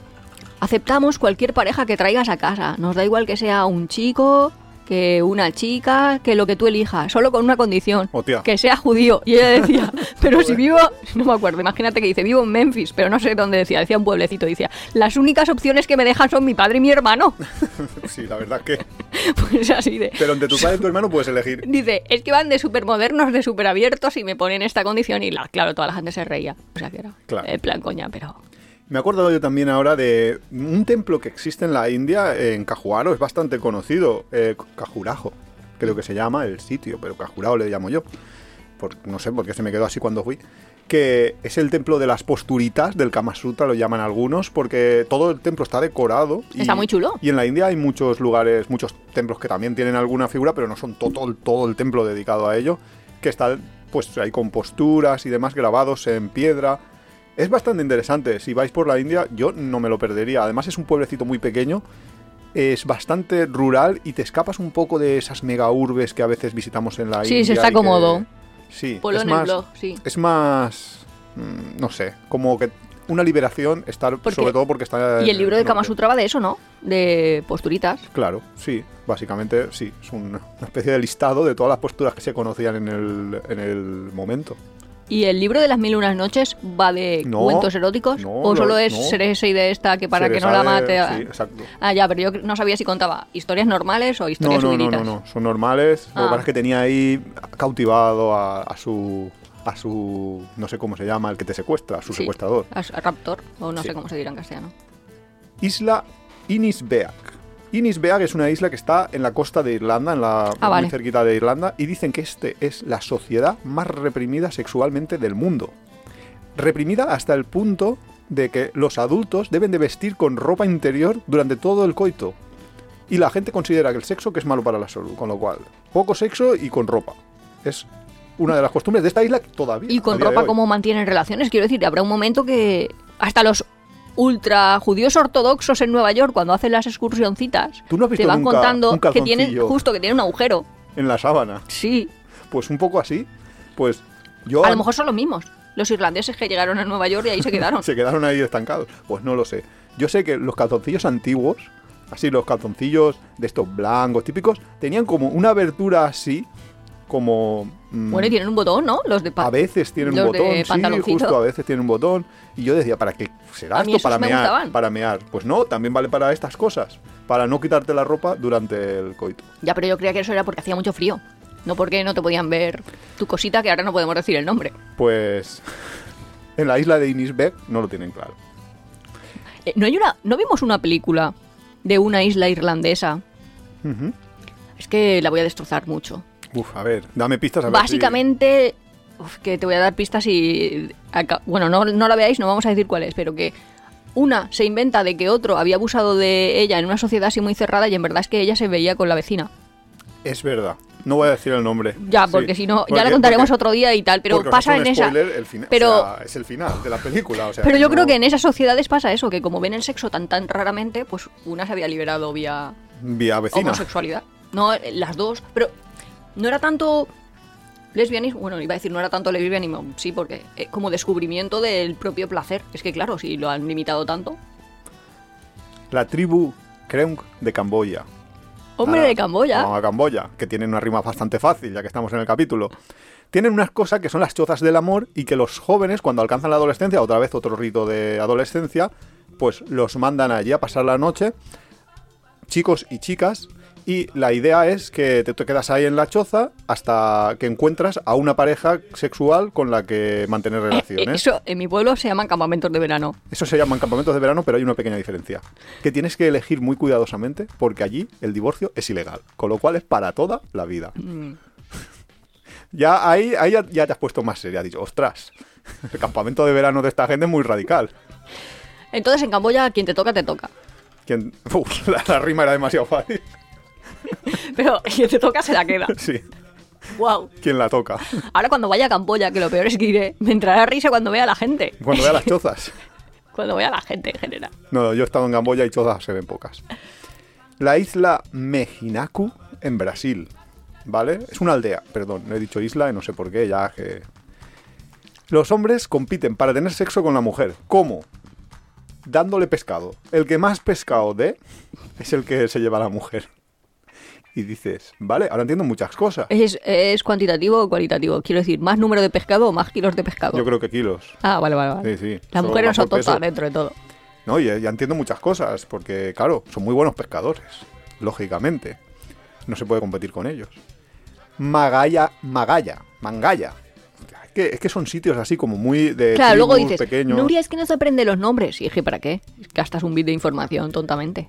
aceptamos cualquier pareja que traigas a casa, nos da igual que sea un chico, que una chica, que lo que tú elijas, solo con una condición, que sea judío. Y ella decía, pero si vivo, no me acuerdo, imagínate que dice, vivo en Memphis, pero no sé dónde decía, decía un pueblecito, decía, las únicas opciones que me dejan son mi padre y mi hermano. Sí, la verdad que. Pues así de... Pero entre tu padre y tu hermano puedes elegir. Dice, es que van de súper modernos, de súper abiertos y me ponen esta condición y la, claro, toda la gente se reía. O sea que era Claro. en plan coña, pero... Me acuerdo yo también ahora de un templo que existe en la India, en Cajuaro, es bastante conocido. Eh, Cajurajo, creo que se llama el sitio, pero Cajurao le llamo yo. Por, no sé por qué se me quedó así cuando fui. Que es el templo de las posturitas del Kama Sutra, lo llaman algunos, porque todo el templo está decorado. y- Está muy chulo. Y en la India hay muchos lugares, muchos templos que también tienen alguna figura, pero no son to- todo, todo el templo dedicado a ello, que está pues ahí con posturas y demás grabados en piedra. Es bastante interesante. Si vais por la India, yo no me lo perdería. Además es un pueblecito muy pequeño, es bastante rural y te escapas un poco de esas mega urbes que a veces visitamos en la Sí, India. se está que- cómodo. Sí, es en el más, blog, sí. es más, mm, no sé, como que una liberación estar, sobre todo porque está. Y el libro de Kama. Sutra va de eso, ¿no? De posturitas. Claro, sí, básicamente sí, es una, una especie de listado de todas las posturas que se conocían en el, en el momento. ¿Y el libro de las mil y unas noches va de No, cuentos eróticos? no, ¿O solo lo- es no. Y de esta que para que no la mate? Sí, exacto. Ah, ya, pero yo no sabía si contaba historias normales o historias no, no, no, no, son normales. Lo que Ah. pasa es que tenía ahí cautivado a, a su a su no sé cómo se llama, el que te secuestra, a su Sí. secuestrador. A- a Raptor, o no Sí. sé cómo se dirá en castellano. Isla Inisbeak. Inisbeak es una isla que está en la costa de Irlanda, en la Ah, vale. muy cerquita de Irlanda, y dicen que este es la sociedad más reprimida sexualmente del mundo. Reprimida hasta el punto de que los adultos deben de vestir con ropa interior durante todo el coito. Y la gente considera que el sexo que es malo para la salud, con lo cual, poco sexo y con ropa. Es una de las costumbres de esta isla que todavía. Y con ropa como mantienen relaciones, quiero decir, habrá un momento que hasta los ultra judíos ortodoxos en Nueva York, cuando hacen las excursioncitas, ¿Tú no has te van nunca contando un que tienen justo que tienen un agujero. en la sábana. Sí, Pues un poco así. Pues yo. a lo mejor son los mismos. Los irlandeses que llegaron a Nueva York y ahí se quedaron. se quedaron ahí estancados. Pues no lo sé. Yo sé que los calzoncillos antiguos, así los calzoncillos de estos blancos típicos, tenían como una abertura así, como... mm, Bueno, y tienen un botón, ¿no? Los de a veces tienen un botón, sí, justo a veces tienen un botón. Y yo decía, ¿para qué será esto? Para me mear, gustaban. para mear. Pues no, también vale para estas cosas. Para no quitarte la ropa durante el coito. Ya, pero yo creía que eso era porque hacía mucho frío. No porque no te podían ver tu cosita, que ahora no podemos decir el nombre. Pues en la isla de Inisbeck no lo tienen claro. Eh, ¿no, hay una, ¿No vimos una película de una isla irlandesa? Es que la voy a destrozar mucho. Uf, a ver, dame pistas a ver si- Básicamente, uf, que te voy a dar pistas y... Bueno, no, no la veáis, no vamos a decir cuál es, pero que una se inventa de que otro había abusado de ella en una sociedad así muy cerrada y en verdad es que ella se veía con la vecina. Es verdad. No voy a decir el nombre. Ya, Sí. porque si no, ya la contaremos porque- otro día y tal, pero pasa en esa... spoiler el final, pero- o sea, es el final de la película. o sea, Pero yo no- creo que en esas sociedades pasa eso, que como ven el sexo tan tan raramente, pues una se había liberado vía Vía vecina. homosexualidad. No, las dos, pero no era tanto lesbianismo, bueno, iba a decir no era tanto lesbianismo, sí, porque eh, como descubrimiento del propio placer. Es que claro, si lo han limitado tanto. La tribu Kreunk de Camboya. Hombre de Camboya. vamos a Camboya, que tienen una rima bastante fácil, ya que estamos en el capítulo. Tienen unas cosas que son las chozas del amor y que los jóvenes, cuando alcanzan la adolescencia, otra vez otro rito de adolescencia, pues los mandan allí a pasar la noche, chicos y chicas, y la idea es que te, te quedas ahí en la choza hasta que encuentras a una pareja sexual con la que mantener Eh, relaciones. Eso en mi pueblo se llaman campamentos de verano. Eso se llaman campamentos de verano, pero hay una pequeña diferencia. Que tienes que elegir muy cuidadosamente porque allí el divorcio es ilegal. Con lo cual es para toda la vida. Mm. Ya ahí, ahí ya, ya te has puesto más seria. Has dicho, ostras, el campamento de verano de esta gente es muy radical. Entonces en Camboya quien te toca, te toca. Quien- Uf, la, la rima era demasiado fácil. Pero quien te toca se la queda. Sí, wow. quien la toca. Ahora cuando vaya a Camboya, que lo peor es que iré, me entrará risa cuando vea a la gente. Cuando vea las chozas. Cuando vea a la gente en general. No, yo he estado en Camboya y chozas se ven pocas. La isla Mejinaku en Brasil. ¿Vale? Es una aldea, perdón, no he dicho isla y no sé por qué, ya que. Los hombres compiten para tener sexo con la mujer. ¿Cómo? Dándole pescado. El que más pescado dé es el que se lleva a la mujer. Y dices, vale, ahora entiendo muchas cosas. ¿Es, ¿Es cuantitativo o cualitativo? Quiero decir, ¿más número de pescado o más kilos de pescado? Yo creo que kilos. Ah, vale, vale, vale. Sí, sí. Las Solo mujeres son tontas dentro de todo. No, ya, ya entiendo muchas cosas, porque claro, son muy buenos pescadores, lógicamente. No se puede competir con ellos. Magaya, Magaya, Mangaya. Es que, es que son sitios así como muy de Claro, luego dices, pequeños. Nuria, es que no se aprende los nombres. Y dije, ¿para qué? Gastas un bit de información tontamente.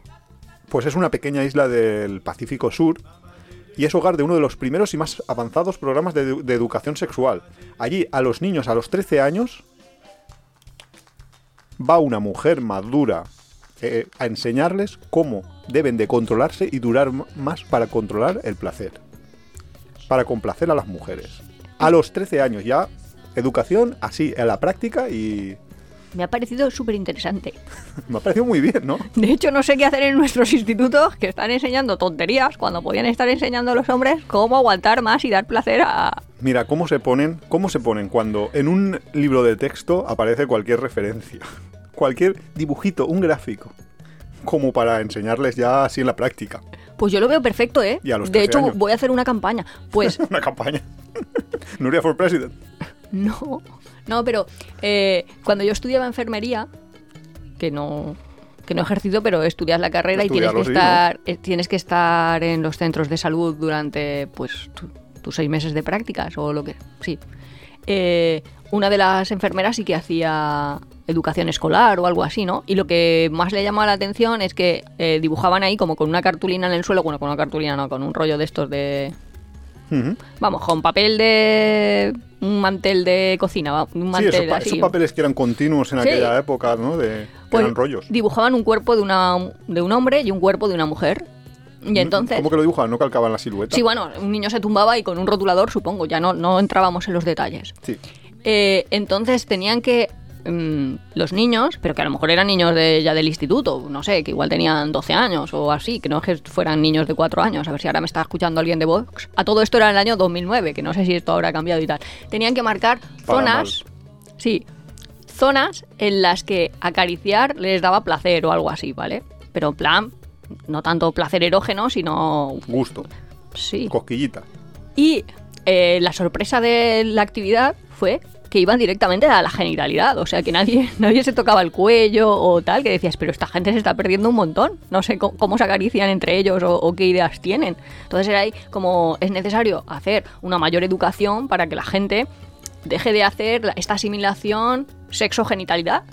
Pues es una pequeña isla del Pacífico Sur y es hogar de uno de los primeros y más avanzados programas de, edu- de educación sexual. Allí a los niños a los 13 años va una mujer madura eh, a enseñarles cómo deben de controlarse y durar más para controlar el placer. Para complacer a las mujeres. A los 13 años ya, educación así, en la práctica y Me ha parecido súper interesante. me ha parecido muy bien, ¿no? De hecho, no sé qué hacer en nuestros institutos que están enseñando tonterías cuando podían estar enseñando a los hombres cómo aguantar más y dar placer a... Mira, cómo se ponen, cómo se ponen cuando en un libro de texto aparece cualquier referencia, cualquier dibujito, un gráfico, como para enseñarles ya así en la práctica. Pues yo lo veo perfecto, ¿eh? Y a los de 13 hecho, años. voy a hacer una campaña. Pues Una campaña. Nuria for President. No, no, pero eh, cuando yo estudiaba enfermería, que no, que no he ejercido, pero estudias la carrera y tienes que, estar, eh, tienes que estar en los centros de salud durante pues tu- tus seis meses de prácticas o lo que sí. Eh, una de las enfermeras sí que hacía educación escolar o algo así, ¿no? Y lo que más le llamaba la atención es que eh, dibujaban ahí como con una cartulina en el suelo, bueno, con una cartulina no, con un rollo de estos de Vamos, con papel de. un mantel de cocina, un Sí, mantel esos, pa- así. esos papeles que eran continuos en Sí. aquella época, ¿no? De, que Pues eran rollos. Dibujaban un cuerpo de, una, de un hombre y un cuerpo de una mujer. Y entonces. ¿Cómo que lo dibujaban? ¿No calcaban la silueta? Sí, bueno, un niño se tumbaba y con un rotulador, supongo, ya no, no entrábamos en los detalles. Sí. Eh, entonces tenían que. Mm, los niños, pero que a lo mejor eran niños de, ya del instituto, no sé, que igual tenían 12 años o así, que no es que fueran niños de 4 años, a ver si ahora me está escuchando alguien de Vox. A todo esto era en el año 2009, que no sé si esto habrá cambiado y tal. Tenían que marcar Para zonas, sí, zonas en las que acariciar les daba placer o algo así, ¿vale? Pero en plan, no tanto placer erógeno, sino... Gusto. Sí. Cosquillita. Y eh, la sorpresa de la actividad fue que iban directamente a la genitalidad, o sea que nadie, nadie se tocaba el cuello o tal, que decías, pero esta gente se está perdiendo un montón, no sé cómo, cómo se acarician entre ellos o, o qué ideas tienen. Entonces era ahí como es necesario hacer una mayor educación para que la gente deje de hacer esta asimilación sexo-genitalidad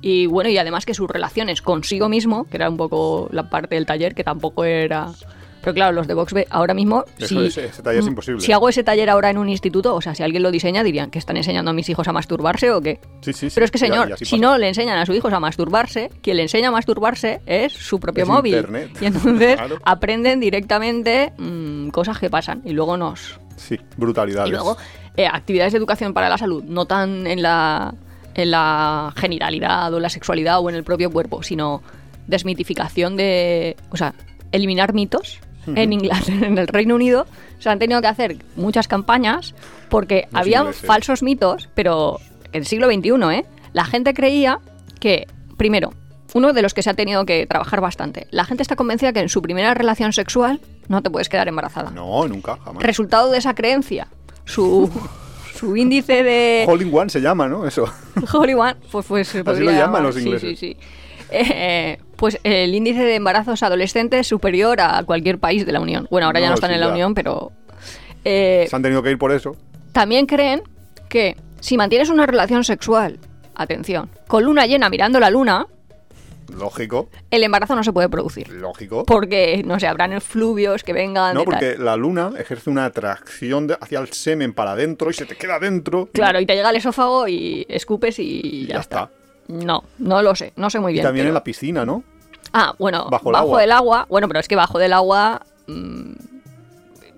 y bueno, y además que sus relaciones consigo mismo, que era un poco la parte del taller, que tampoco era... Pero claro, los de Vox B ahora mismo... Eso si, es- ese taller es imposible. Si hago ese taller ahora en un instituto, o sea, si alguien lo diseña, dirían que están enseñando a mis hijos a masturbarse o qué. Sí, sí, sí. Pero es que, señor, y si no le enseñan a sus hijos a masturbarse, quien le enseña a masturbarse es su propio Es móvil. Internet. Y entonces Claro. aprenden directamente mm, cosas que pasan y luego nos, Sí, brutalidades. y luego, eh, actividades de educación para la salud, no tan en la, en la genitalidad o en la sexualidad o en el propio cuerpo, sino desmitificación de. O sea, eliminar mitos. En Inglaterra, en el Reino Unido, se han tenido que hacer muchas campañas porque Los había falsos mitos, pero en el siglo XXI, ¿eh? La gente creía que, primero, uno de los que se ha tenido que trabajar bastante, la gente está convencida que en su primera relación sexual no te puedes quedar embarazada. No, nunca, jamás. Resultado de esa creencia, su, su índice de Hole in one se llama, ¿no? Eso. Holy One, pues, pues se Así podría lo llaman llamar, los sí, ingleses. Sí, sí, Eh, pues el índice de embarazos adolescentes es superior a cualquier país de la Unión. Bueno, ahora ya No, están sí, en la ya. Unión, pero eh, Se han tenido que ir por eso. también creen que si mantienes una relación sexual, atención, con luna llena mirando la luna, Lógico, el embarazo no se puede producir. lógico. Porque, no sé, habrán efluvios que vengan. No, de tal. porque la luna ejerce una atracción hacia el semen para adentro y se te queda dentro. Claro, y te llega al esófago y escupes y ya, ya está. está. No, no lo sé, no sé muy Y bien. también en la piscina, ¿no? Ah, bueno, Bajo bajo, el agua. del agua. Bueno, pero es que bajo del agua. mm,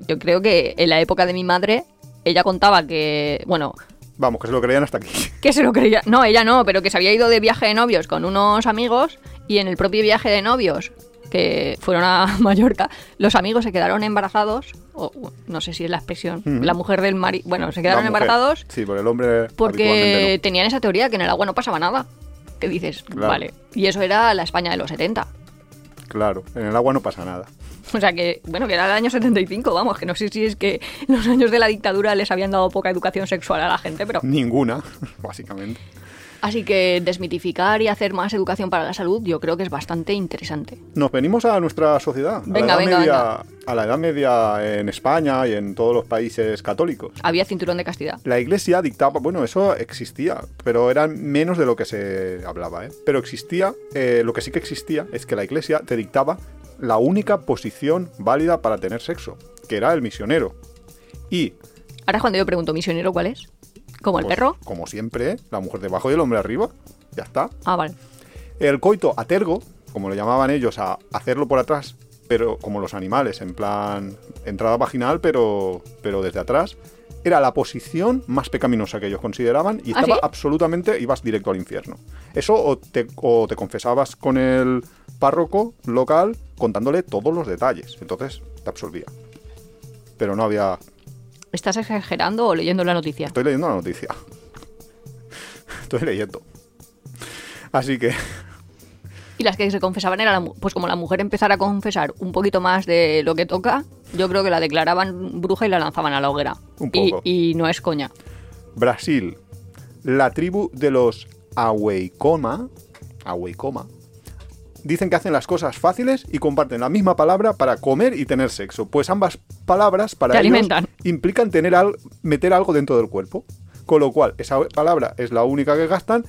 yo creo que en la época de mi madre, ella contaba que. Bueno, Vamos, que se lo creían hasta aquí. que se lo creía. No, ella no, pero que se había ido de viaje de novios con unos amigos y en el propio viaje de novios que fueron a Mallorca, los amigos se quedaron embarazados, o no sé si es la expresión, Ujú. la mujer del marido, bueno, se quedaron embarazados Sí, porque el hombre. porque tenían esa teoría que en el agua no pasaba nada. Que dices, Claro. vale. Y eso era la España de los 70. no. Claro, en el agua no pasa nada. O sea que, bueno, que era el año 75, vamos, que no sé si es que los años de la dictadura les habían dado poca educación sexual a la gente, pero... Ninguna, básicamente. Así que desmitificar y hacer más educación para la salud yo creo que es bastante interesante. Nos venimos a nuestra sociedad. Venga, a, la edad venga, media, a la edad media en España y en todos los países católicos. Había cinturón de castidad. La iglesia dictaba, bueno, eso existía, pero era menos de lo que se hablaba, ¿eh? Pero existía, eh, lo que sí que existía es que la iglesia te dictaba la única posición válida para tener sexo, que era el misionero. Y, Ahora es cuando yo pregunto, ¿misionero cuál es? ¿Como el pues, perro? como siempre, ¿eh? la mujer debajo y el hombre arriba, ya está. Ah, vale. El coito a tergo, como lo llamaban ellos, a hacerlo por atrás, pero como los animales, en plan entrada vaginal, pero, pero desde atrás, era la posición más pecaminosa que ellos consideraban y ¿Ah, estaba sí? absolutamente, ibas directo al infierno. Eso o te, o te confesabas con el párroco local contándole todos los detalles, entonces te absolvía. Pero no había... ¿Estás exagerando o leyendo la noticia? Estoy leyendo la noticia. Estoy leyendo. Así que... Y las que se confesaban era, la mu- pues como la mujer empezara a confesar un poquito más de lo que toca, yo creo que la declaraban bruja y la lanzaban a la hoguera. Un Y- poco. Y, no es coña. Brasil, la tribu de los Aweikoma, Aweikoma, dicen que hacen las cosas fáciles y comparten la misma palabra para comer y tener sexo. Pues ambas palabras para ellos alimentan. implican tener al- meter algo dentro del cuerpo. Con lo cual, esa palabra es la única que gastan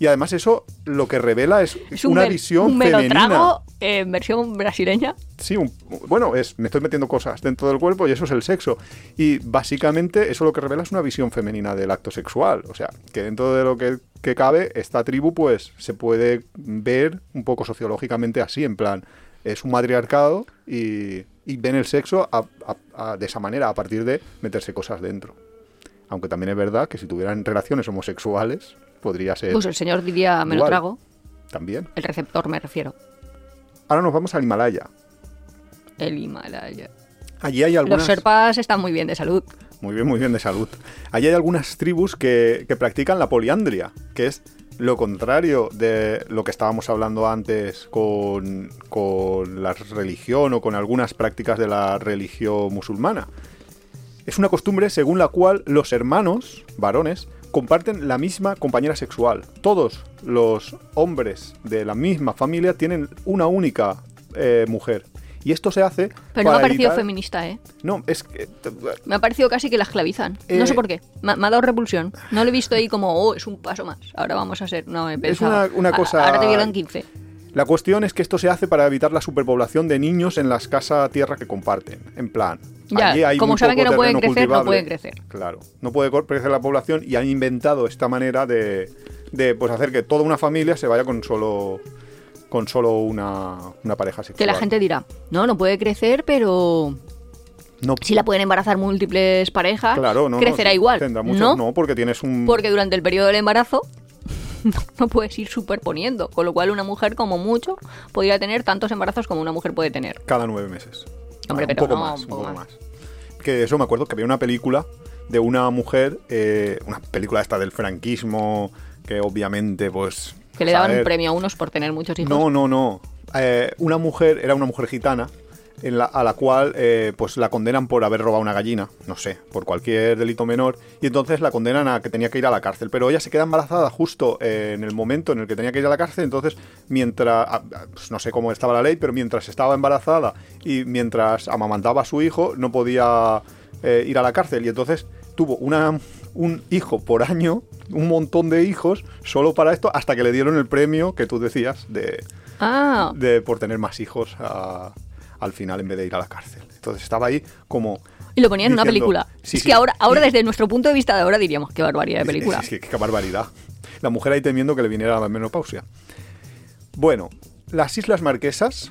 y además eso lo que revela es, Es un, una visión un femenina. melotrago en versión brasileña. Sí, un- bueno, es me estoy metiendo cosas dentro del cuerpo y eso es el sexo. Y básicamente eso lo que revela es una visión femenina del acto sexual. O sea, que dentro de lo que, que cabe, esta tribu pues se puede ver un poco sociológicamente así, en plan, es un matriarcado y, y ven el sexo a- a- a- de esa manera, a partir de meterse cosas dentro. Aunque también es verdad que si tuvieran relaciones homosexuales, podría ser Pues el señor diría, me lo trago. también. El receptor me refiero. Ahora nos vamos al Himalaya. El Himalaya. Allí hay algunas... Los serpas están muy bien de salud. Muy bien, muy bien de salud. Allí hay algunas tribus que, que practican la poliandria, que es lo contrario de lo que estábamos hablando antes con, con la religión o con algunas prácticas de la religión musulmana. Es una costumbre según la cual los hermanos, varones, comparten la misma compañera sexual. Todos los hombres de la misma familia tienen una única eh, mujer. Y esto se hace... Pero no me ha parecido evitar- feminista, ¿eh? No, es que... Me ha parecido casi que la esclavizan. Eh, no sé por qué. Me, me ha dado repulsión. No lo he visto ahí como, oh, es un paso más. Ahora vamos a ser. No, he pensado. una- una "Ah, cosa- Ahora te violan 15. La cuestión es que esto se hace para evitar la superpoblación de niños en las casas tierra que comparten. En plan, Ya, allí hay como saben que no pueden crecer, no pueden crecer. Claro, no puede crecer la población y han inventado esta manera de, de, pues hacer que toda una familia se vaya con solo con solo una, una pareja sexual. Que la gente dirá, no, no puede crecer, pero no, si la pueden embarazar múltiples parejas, claro, no, no, crecerá sí, igual. mucho- no, no, porque tienes un porque durante el periodo del embarazo no, puedes ir superponiendo. Con lo cual, una mujer, como mucho, podría tener tantos embarazos como una mujer puede tener. cada nueve meses. Hombre, un pero poco no, más, un un poco poco más. más. Que eso me acuerdo que había una película de una mujer, eh, una película esta del franquismo, que obviamente, pues. Que le daban un premio a unos por tener muchos hijos. No, no, no. Eh, una mujer, era una mujer gitana, en la- a la cual eh, pues la condenan por haber robado una gallina, no sé, por cualquier delito menor, y entonces la condenan a que tenía que ir a la cárcel. Pero ella se queda embarazada justo eh, en el momento en el que tenía que ir a la cárcel, entonces mientras, ah, pues, no sé cómo estaba la ley, pero mientras estaba embarazada y mientras amamantaba a su hijo, no podía eh, ir a la cárcel, y entonces tuvo una, un hijo por año, un montón de hijos, solo para esto, hasta que le dieron el premio que tú decías de Ah, de por tener más hijos a- al final en vez de ir a la cárcel. Entonces estaba ahí como... y lo ponían en una película. Sí, es sí. que ahora, ahora desde nuestro punto de vista de ahora diríamos, qué barbaridad de Es- película. Es, es que qué barbaridad. La mujer ahí temiendo que le viniera la menopausia. Bueno, las Islas Marquesas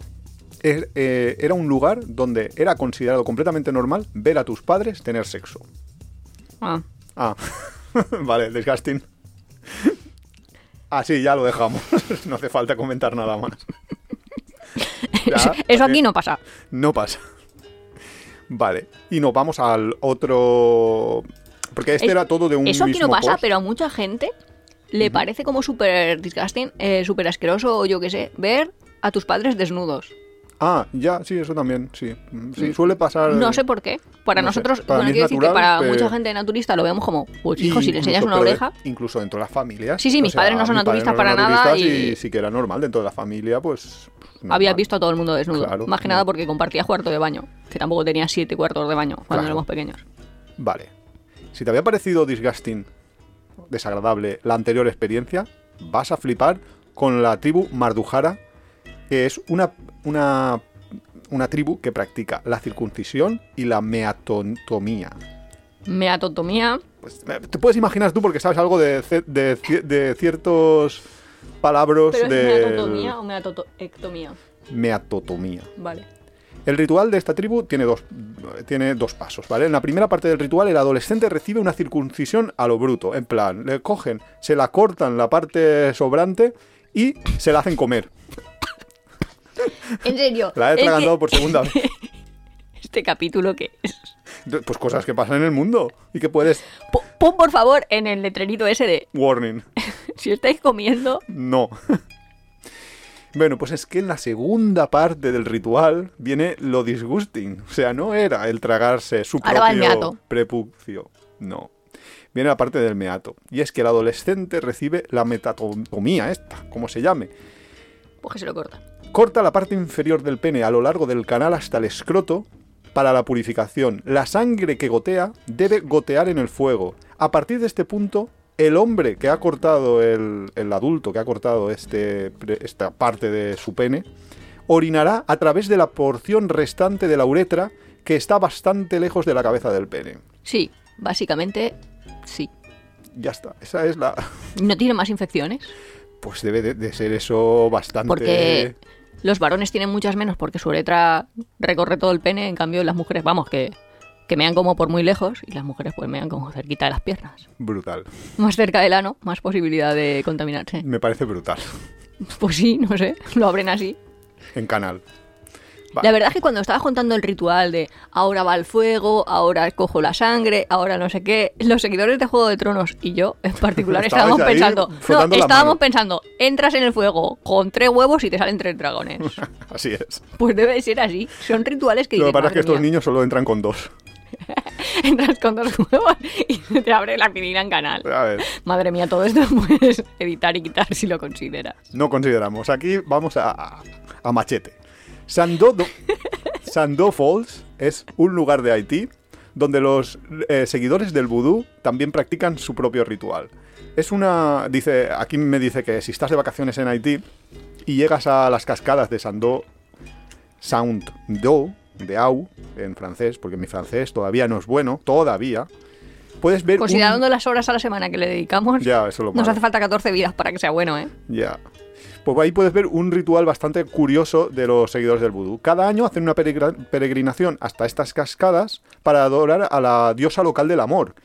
er- eh, era un lugar donde era considerado completamente normal ver a tus padres tener sexo. Ah. Ah, vale, disgusting. Ah, sí, ya lo dejamos. no hace falta comentar nada más. Ya, Eso aquí no pasa. No pasa. Vale, y nos vamos al otro... Porque este Es- era todo de un Eso aquí no pasa, post. pero a mucha gente le parece como súper disgusting, eh, súper asqueroso o yo qué sé, ver a tus padres desnudos. Ah, ya, sí, eso también, sí. Mm, Sí, suele pasar... No sé por qué. Para no sé, nosotros, para bueno, quiero decir que para pero- mucha gente naturista lo vemos como, pues hijo, si le enseñas una de- oreja. incluso dentro de las familias. Sí, sí, mis padres no son naturistas para nada naturistas y- sí que era normal dentro de la familia, pues... normal. Habías visto a todo el mundo desnudo. Claro, Más que no. nada porque compartías cuarto de baño. Que tampoco tenía siete cuartos de baño cuando Claro. éramos pequeños. Vale. Si te había parecido disgusting, desagradable, la anterior experiencia, vas a flipar con la tribu Mardujara, que es una, una, una tribu que practica la circuncisión y la meatontomía. Meatotomía. Pues, eh, te puedes imaginar tú porque sabes algo de, de, de ciertos palabras ¿Pero es de meatotomía o meatoectomía? meatotomía. Vale. El ritual de esta tribu tiene dos, tiene dos pasos, ¿vale? En la primera parte del ritual, el adolescente recibe una circuncisión a lo bruto. En plan, le cogen, se la cortan la parte sobrante y se la hacen comer. En serio. La he que tragado por segunda vez. Este capítulo que es. Pues cosas que pasan en el mundo y que puedes... Po- Pon por favor en el letrerito ese de Warning. si estáis comiendo. No. Bueno, pues es que en la segunda parte del ritual viene lo disgusting. O sea, no era el tragarse su propio prepucio. No. viene la parte del meato. Y es que el adolescente recibe la metatomía esta, como se llame. Pues que se lo corta. Corta la parte inferior del pene a lo largo del canal hasta el escroto para la purificación. La sangre que gotea debe gotear en el fuego. A partir de este punto, el hombre que ha cortado, el, el adulto que ha cortado este, esta parte de su pene, orinará a través de la porción restante de la uretra que está bastante lejos de la cabeza del pene. Sí, básicamente sí. Ya está, esa es la... ¿No tiene más infecciones? Pues debe de, de ser eso bastante... Porque los varones tienen muchas menos porque su uretra recorre todo el pene, en cambio las mujeres, vamos, que, que mean como por muy lejos y las mujeres pues mean como cerquita de las piernas. Brutal. Más cerca del ano, más posibilidad de contaminarse. Me parece brutal. Pues sí, no sé, lo abren así. En canal. La verdad es que cuando estaba contando el ritual de ahora va el fuego, ahora cojo la sangre, ahora no sé qué, los seguidores de Juego de Tronos y yo en particular estábamos pensando, no, estábamos pensando, entras en el fuego con tres huevos y te salen tres dragones. Así es. Pues debe de ser así. Son rituales que Lo que pasa es que "Madre estos mía". niños solo entran con dos. entras con dos huevos y te abre la pinina en canal. A ver, Madre mía, todo esto puedes editar y quitar si lo consideras. no consideramos. Aquí vamos a- a machete. Sandodo, Sandow Falls es un lugar de Haití donde los eh, seguidores del vudú también practican su propio ritual. Es una. Dice. Aquí me dice que si estás de vacaciones en Haití y llegas a las cascadas de Sandow, Sound Do, de Au, en francés, porque mi francés todavía no es bueno, todavía. Puedes ver. un- Considerando las horas a la semana que le dedicamos, Ya, eso es lo nos malo. hace falta 14 vidas para que sea bueno, ¿eh? Ya. Pues ahí puedes ver un ritual bastante curioso de los seguidores del vudú. Cada año hacen una peregrinación hasta estas cascadas para adorar a la diosa local del amor.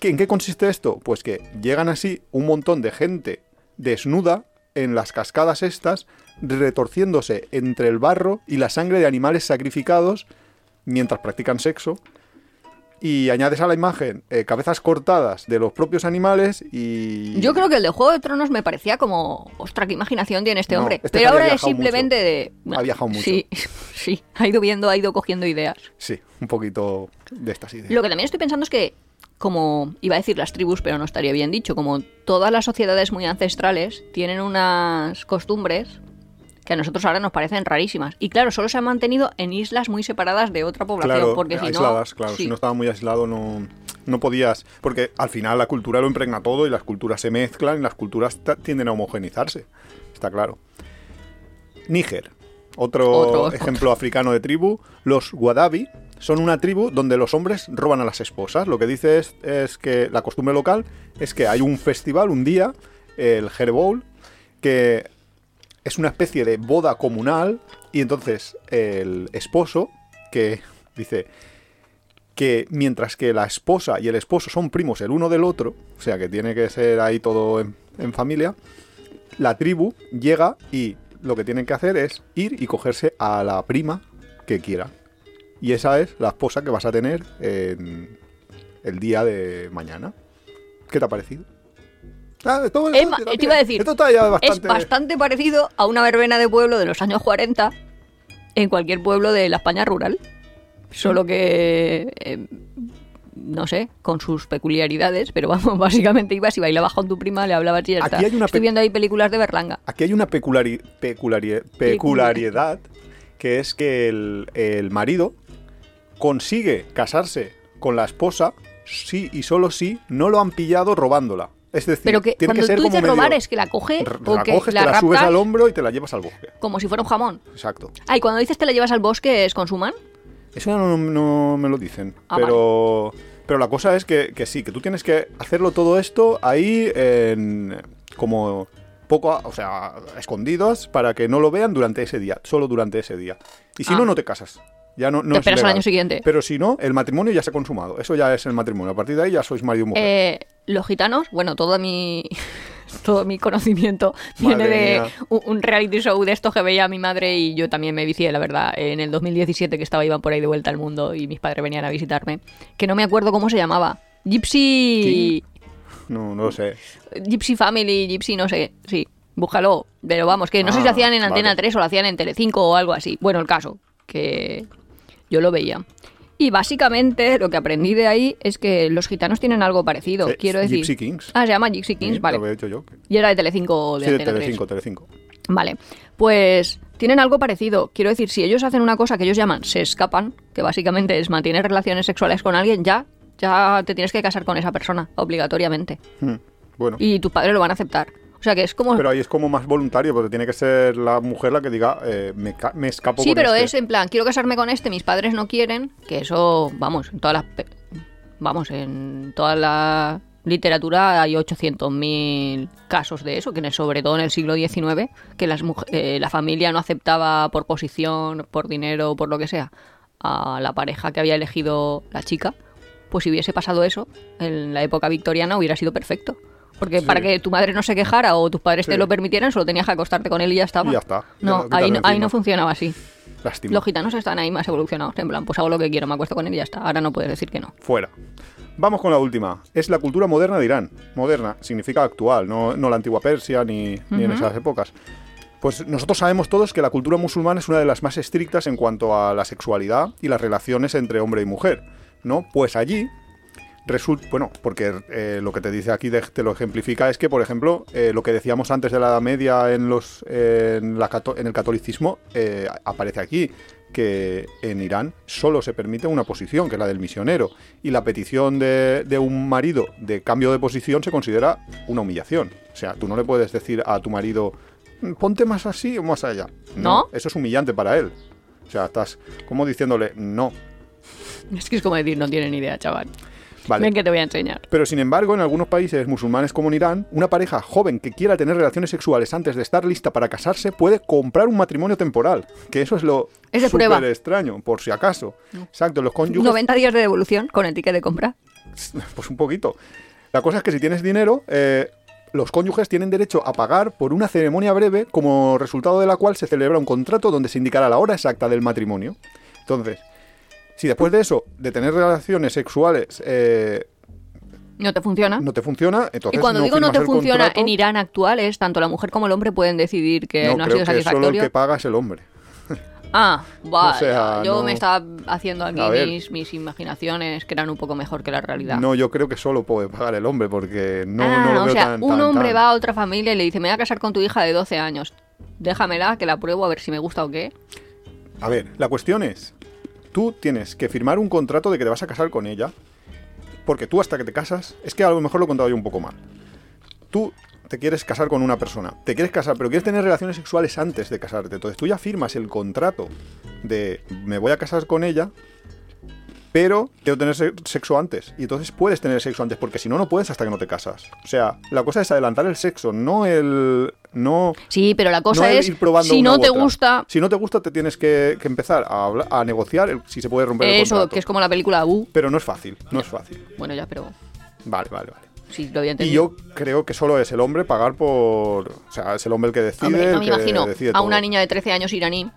¿Qué- ¿En qué consiste esto? Pues que llegan así un montón de gente desnuda en las cascadas estas, retorciéndose entre el barro y la sangre de animales sacrificados mientras practican sexo. Y añades a la imagen eh, cabezas cortadas de los propios animales y... Yo creo que el de Juego de Tronos me parecía como, ostras, qué imaginación tiene este No, hombre. este Pero ahora es simplemente mucho. de... Ha viajado mucho. Sí, sí, ha ido viendo, ha ido cogiendo ideas. Sí, un poquito de estas ideas. Lo que también estoy pensando es que, como iba a decir las tribus, pero no estaría bien dicho, como todas las sociedades muy ancestrales tienen unas costumbres que a nosotros ahora nos parecen rarísimas. Y claro, solo se han mantenido en islas muy separadas de otra población. Claro, porque si aisladas, no, claro. sí. Si no estaba muy aislado, no, no podías. Porque al final la cultura lo impregna todo y las culturas se mezclan y las culturas tienden a homogenizarse. Está claro. Níger, otro, Otro. ejemplo africano de tribu. Los Wadabi son una tribu donde los hombres roban a las esposas. Lo que dice es, es que la costumbre local es que hay un festival, un día, el Herbowl, que es una especie de boda comunal y entonces el esposo que dice que mientras que la esposa y el esposo son primos el uno del otro, o sea que tiene que ser ahí todo en, familia, la tribu llega y lo que tienen que hacer es ir y cogerse a la prima que quiera. Y esa es la esposa que vas a tener en el día de mañana. ¿Qué te ha parecido? Ah, esto- Es esto- te iba a decir, esto bastante... Es bastante parecido a una verbena de pueblo de los años 40 en cualquier pueblo de la España rural. Solo que, eh, no sé, con sus peculiaridades, pero vamos, básicamente ibas y bailabas con tu prima, le hablabas y ya está. hay una Estoy viendo ahí películas de Berlanga. Aquí hay una peculari- peculari- peculiaridad que es que el, el marido consigue casarse con la esposa si y solo si no lo han pillado robándola. Es decir, Pero que tiene cuando que ser tú dices medio- robar es que la coge o la que coges, la te la subes al hombro y te la llevas al bosque. como si fuera un jamón. Exacto. Ah, y cuando dices te la llevas al bosque es consuman. Eso no, no me lo dicen. Ah, pero, pero la cosa es que, que sí, que tú tienes que hacerlo todo esto ahí en, como poco, a- o sea, escondidos para que no lo vean durante ese día, solo durante ese día. Y si Ah. no, no te casas. Ya no, no Te es esperas al año siguiente. Pero si no, el matrimonio ya se ha consumado. Eso ya es el matrimonio. A partir de ahí ya sois marido y mujer. Eh, los gitanos, bueno, todo mi todo mi conocimiento viene de un, reality show de estos que veía mi madre y yo también me vicié, la verdad, en el 2017 que estaba iban por ahí de vuelta al mundo y mis padres venían a visitarme, que no me acuerdo cómo se llamaba. Gypsy No, no lo sé. Gypsy Family, Gypsy no sé, sí, búscalo, pero vamos, que no sé si Ah, lo hacían en vale. Antena 3 o lo hacían en Telecinco o algo así. Bueno, el caso, que yo lo veía. Y básicamente lo que aprendí de ahí es que los gitanos tienen algo parecido. Eh, quiero decir. Gypsy Kings. Ah, se llama Gypsy Kings, Sí, vale. Lo he hecho yo. Y era de Telecinco de Sí, de Antena 3. Telecinco, Telecinco. Vale, pues tienen algo parecido. Quiero decir, si ellos hacen una cosa que ellos llaman se escapan, que básicamente es mantener relaciones sexuales con alguien, ya, ya te tienes que casar con esa persona, obligatoriamente. Hmm, Bueno. Y tus padres lo van a aceptar. O sea que es como... Pero ahí es como más voluntario, porque tiene que ser la mujer la que diga, eh, me, me escapo sí, con pero este. es en plan, quiero casarme con este, mis padres no quieren, que eso, vamos, en todas las... Vamos, en toda la literatura hay 800.000 casos de eso, que sobre todo en el siglo XIX, que las eh, la familia no aceptaba por posición, por dinero, por lo que sea, a la pareja que había elegido la chica, pues si hubiese pasado eso, en la época victoriana hubiera sido perfecto. Porque Sí. para que tu madre no se quejara o tus padres te lo permitieran, solo tenías que acostarte con él y ya estaba. Y ya está. No, ahí, no, ahí no funcionaba así. Lástima. Los gitanos están ahí más evolucionados. En plan, pues hago lo que quiero, me acuesto con él y ya está. Ahora no puedes decir que no. Fuera. Vamos con la última. Es la cultura moderna de Irán. Moderna significa actual, no, no la antigua Persia ni, ni en esas épocas. Pues nosotros sabemos todos que la cultura musulmana es una de las más estrictas en cuanto a la sexualidad y las relaciones entre hombre y mujer, ¿no? Pues allí resulta, bueno, porque eh, lo que te dice aquí de- te lo ejemplifica es que, por ejemplo, eh, lo que decíamos antes de la Edad Media en los en, la en el catolicismo eh, aparece aquí que en Irán solo se permite una posición, que es la del misionero, y la petición de, de un marido de cambio de posición se considera una humillación. O sea, tú no le puedes decir a tu marido, "Mm, ponte más así o más allá. ¿No? Eso es humillante para él. O sea, estás como diciéndole, no. Es que es como decir, no tienen ni idea, chaval. Vale. Ven que te voy a enseñar. Pero sin embargo, en algunos países musulmanes como en Irán, una pareja joven que quiera tener relaciones sexuales antes de estar lista para casarse puede comprar un matrimonio temporal. Que eso es lo Es de súper prueba. extraño, por si acaso. Exacto, los cónyuges... 90 días de devolución con el ticket de compra. Pues un poquito. La cosa es que si tienes dinero, eh, los cónyuges tienen derecho a pagar por una ceremonia breve, como resultado de la cual se celebra un contrato donde se indicará la hora exacta del matrimonio. Entonces, si después de eso, de tener relaciones sexuales, eh, No te funciona. no te funciona, entonces y cuando digo no te funciona, contrato. en Irán actual es tanto la mujer como el hombre pueden decidir que no, no, ha sido que solo el satisfactorio. que paga es el hombre. Ah, vaya. sea, yo no- me estaba haciendo aquí mis, mis imaginaciones que eran un poco mejor que la realidad. No, yo creo que solo puede pagar el hombre, porque no, Ah, no lo o veo sea, tan, un tan, hombre tan. va a otra familia y le dice, me voy a casar con tu hija de 12 años. Déjamela, que la pruebo a ver si me gusta o qué. A ver, la cuestión es, tú tienes que firmar un contrato de que te vas a casar con ella, porque tú hasta que te casas, es que a lo mejor lo he contado yo un poco mal. Tú te quieres casar con una persona, te quieres casar, pero quieres tener relaciones sexuales antes de casarte. Entonces tú ya firmas el contrato de me voy a casar con ella, pero quiero tener se- sexo antes. Y entonces puedes tener sexo antes, porque si no, no puedes hasta que no te casas. O sea, la cosa es adelantar el sexo, no el... no Sí, pero la cosa no el es, ir probando si no te otra. gusta, Si no te gusta, te tienes que, que empezar a, a negociar el- si se puede romper el eso, contrato. que es como la película Abu. Pero no es fácil, no es fácil. Bueno, ya, pero Vale, vale, vale. sí, lo había Y yo creo que solo es el hombre pagar por... O sea, es el hombre el que decide, Hombre, no el me imagino decide a una niña de 13 años iraní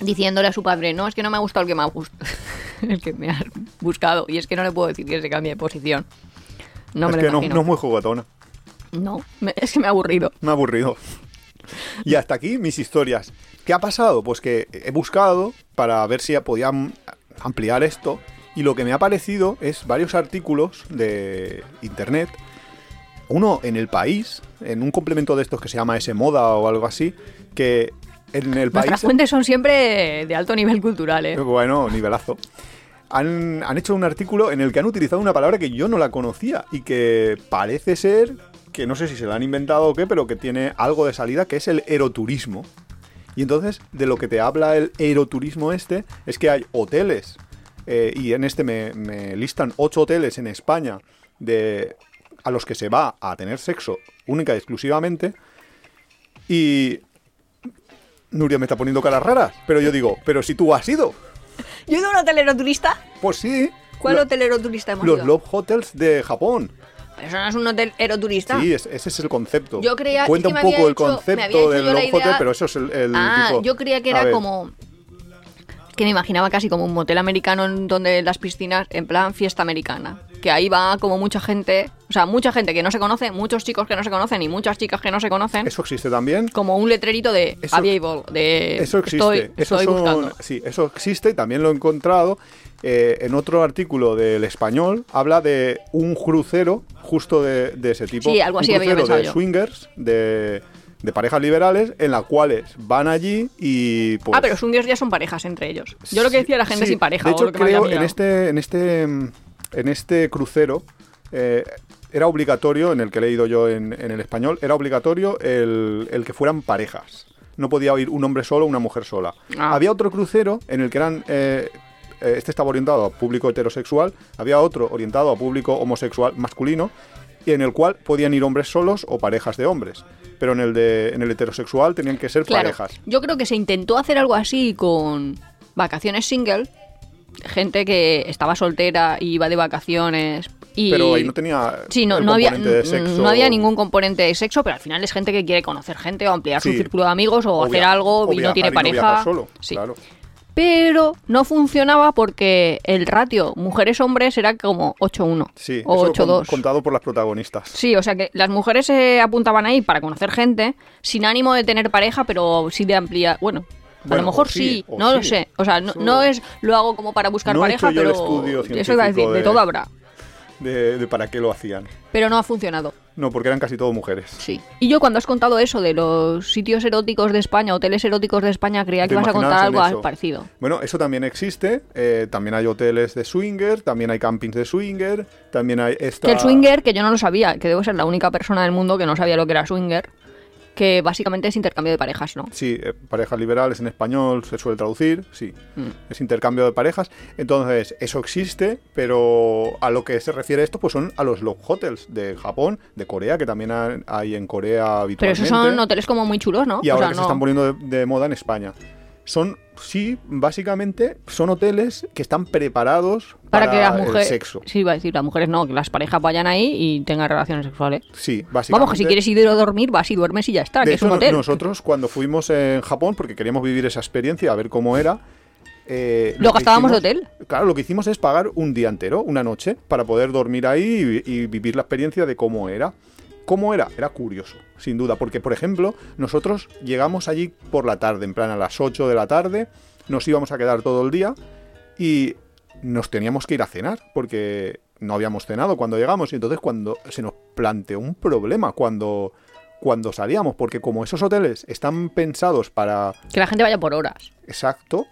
diciéndole a su padre, no, es que no me ha gustado el que me ha gustado, el que me has buscado, y es que no le puedo decir que se cambie de posición. No es me que lo no, no es muy juguetona. No, me- es que me ha aburrido. Me ha aburrido. Y hasta aquí mis historias. ¿Qué ha pasado? Pues que he buscado para ver si podía am- ampliar esto. Y lo que me ha parecido es varios artículos de internet. Uno en el país, en un complemento de estos que se llama ese moda o algo así, que en el Nuestras país. fuentes son siempre de alto nivel cultural, ¿eh? Bueno, nivelazo. Han, hecho un artículo en el que han utilizado una palabra que yo no la conocía y que parece ser que no sé si se la han inventado o qué, pero que tiene algo de salida, que es el eroturismo. Y entonces, de lo que te habla el eroturismo este, es que hay hoteles, eh, y en este me, me listan ocho hoteles en España de, a los que se va a tener sexo única y exclusivamente, y... Nuria me está poniendo caras raras, pero yo digo, pero si tú has ido, ¿Yo he ido a un hotelero turista? pues sí. ¿Cuál Lo- hotelero turista hemos Los ido? Love Hotels de Japón. Pero eso no es un hotel eroturista. Sí, es- ese es el concepto. Yo creía- Cuenta es que un poco el hecho- concepto del la Love Hotel, pero eso es el, el ah, tipo- yo creía que era como... Que me imaginaba casi como un motel americano en donde las piscinas, en plan fiesta americana. que ahí va como mucha gente, o sea, mucha gente que no se conoce, muchos chicos que no se conocen y muchas chicas que no se conocen, Eso existe también. como un letrerito de Eso- Available, de Eso existe. estoy, eso estoy son- buscando. Sí, eso existe, también lo he encontrado. eh, en otro artículo del español habla de un crucero justo de, de ese tipo. Sí, algo así un crucero de yo. swingers, de, de parejas liberales, en las cuales van allí y pues... ah, pero swingers ya son parejas entre ellos. Yo lo que decía era gente Sí, sin pareja. De o hecho, lo que me había creo en este, en este, en este crucero eh, era obligatorio, en el que he leído yo en, en el español, era obligatorio el, el que fueran parejas. No podía ir un hombre solo o una mujer sola. Ah. Había otro crucero en el que eran. eh, eh, este estaba orientado a público heterosexual, había otro orientado a público homosexual masculino, y en el cual podían ir hombres solos o parejas de hombres. Pero en el de en el heterosexual tenían que ser Claro, parejas. yo creo que se intentó hacer algo así con vacaciones single, gente que estaba soltera y iba de vacaciones y Pero ahí no tenía Sí, no, no había, de sexo. no había ningún componente de sexo, pero al final es gente que quiere conocer gente o ampliar su círculo de amigos o, O hacer algo o y no tiene y pareja. viajar solo, Sí. claro. Pero no funcionaba porque el ratio mujeres-hombres era como 8-1 Sí, o eso con- 8-2. contado por las protagonistas. Sí, o sea que las mujeres se apuntaban ahí para conocer gente, sin ánimo de tener pareja, pero sí de ampliar. Bueno, a lo mejor sí, no lo sé. O sea, no, es lo hago como para buscar No he pareja, hecho yo el pero estudio eso iba a decir, científico de de- todo habrá. De, de para qué lo hacían. Pero no ha funcionado. No, porque eran casi todo mujeres. Sí. Y yo cuando has contado eso de los sitios eróticos de España, hoteles eróticos de España, creía que ¿Te ibas a contar algo eso? parecido. Bueno, eso también existe. eh, también hay hoteles de swinger, también hay campings de swinger, también hay esta... Que el swinger, que yo no lo sabía, que debo ser la única persona del mundo que no sabía lo que era swinger, que básicamente es intercambio de parejas, ¿no? Sí, eh, parejas liberales en español se suele traducir, sí. Mm. Es intercambio de parejas. Entonces, eso existe, pero a lo que se refiere esto, pues son a los love hotels de Japón, de Corea, que también ha- hay en Corea Pero habitualmente. esos son hoteles como muy chulos, ¿no? Y O ahora sea, que no- se están poniendo de, de moda en España. Son, sí, básicamente son hoteles que están preparados para, para, que las el mujeres. sexo. Sí, iba a decir, las mujeres no, que las parejas vayan ahí y tengan relaciones sexuales. Sí, básicamente. Vamos, que si quieres ir a dormir, vas y duermes y ya está, De que es un hotel. nosotros cuando fuimos en Japón, porque queríamos vivir esa experiencia, a ver cómo era. eh, ¿Lo gastábamos de hotel? Claro, lo que hicimos es pagar un día entero, una noche, para poder dormir ahí y, y vivir la experiencia de cómo era. ¿Cómo era? Era curioso, sin duda, porque por ejemplo, nosotros llegamos allí por la tarde, en plan a las 8 de la tarde, nos íbamos a quedar todo el día y nos teníamos que ir a cenar, porque no habíamos cenado cuando llegamos, y entonces cuando se nos planteó un problema cuando, cuando salíamos, porque como esos hoteles están pensados para Que la gente vaya por horas. exacto,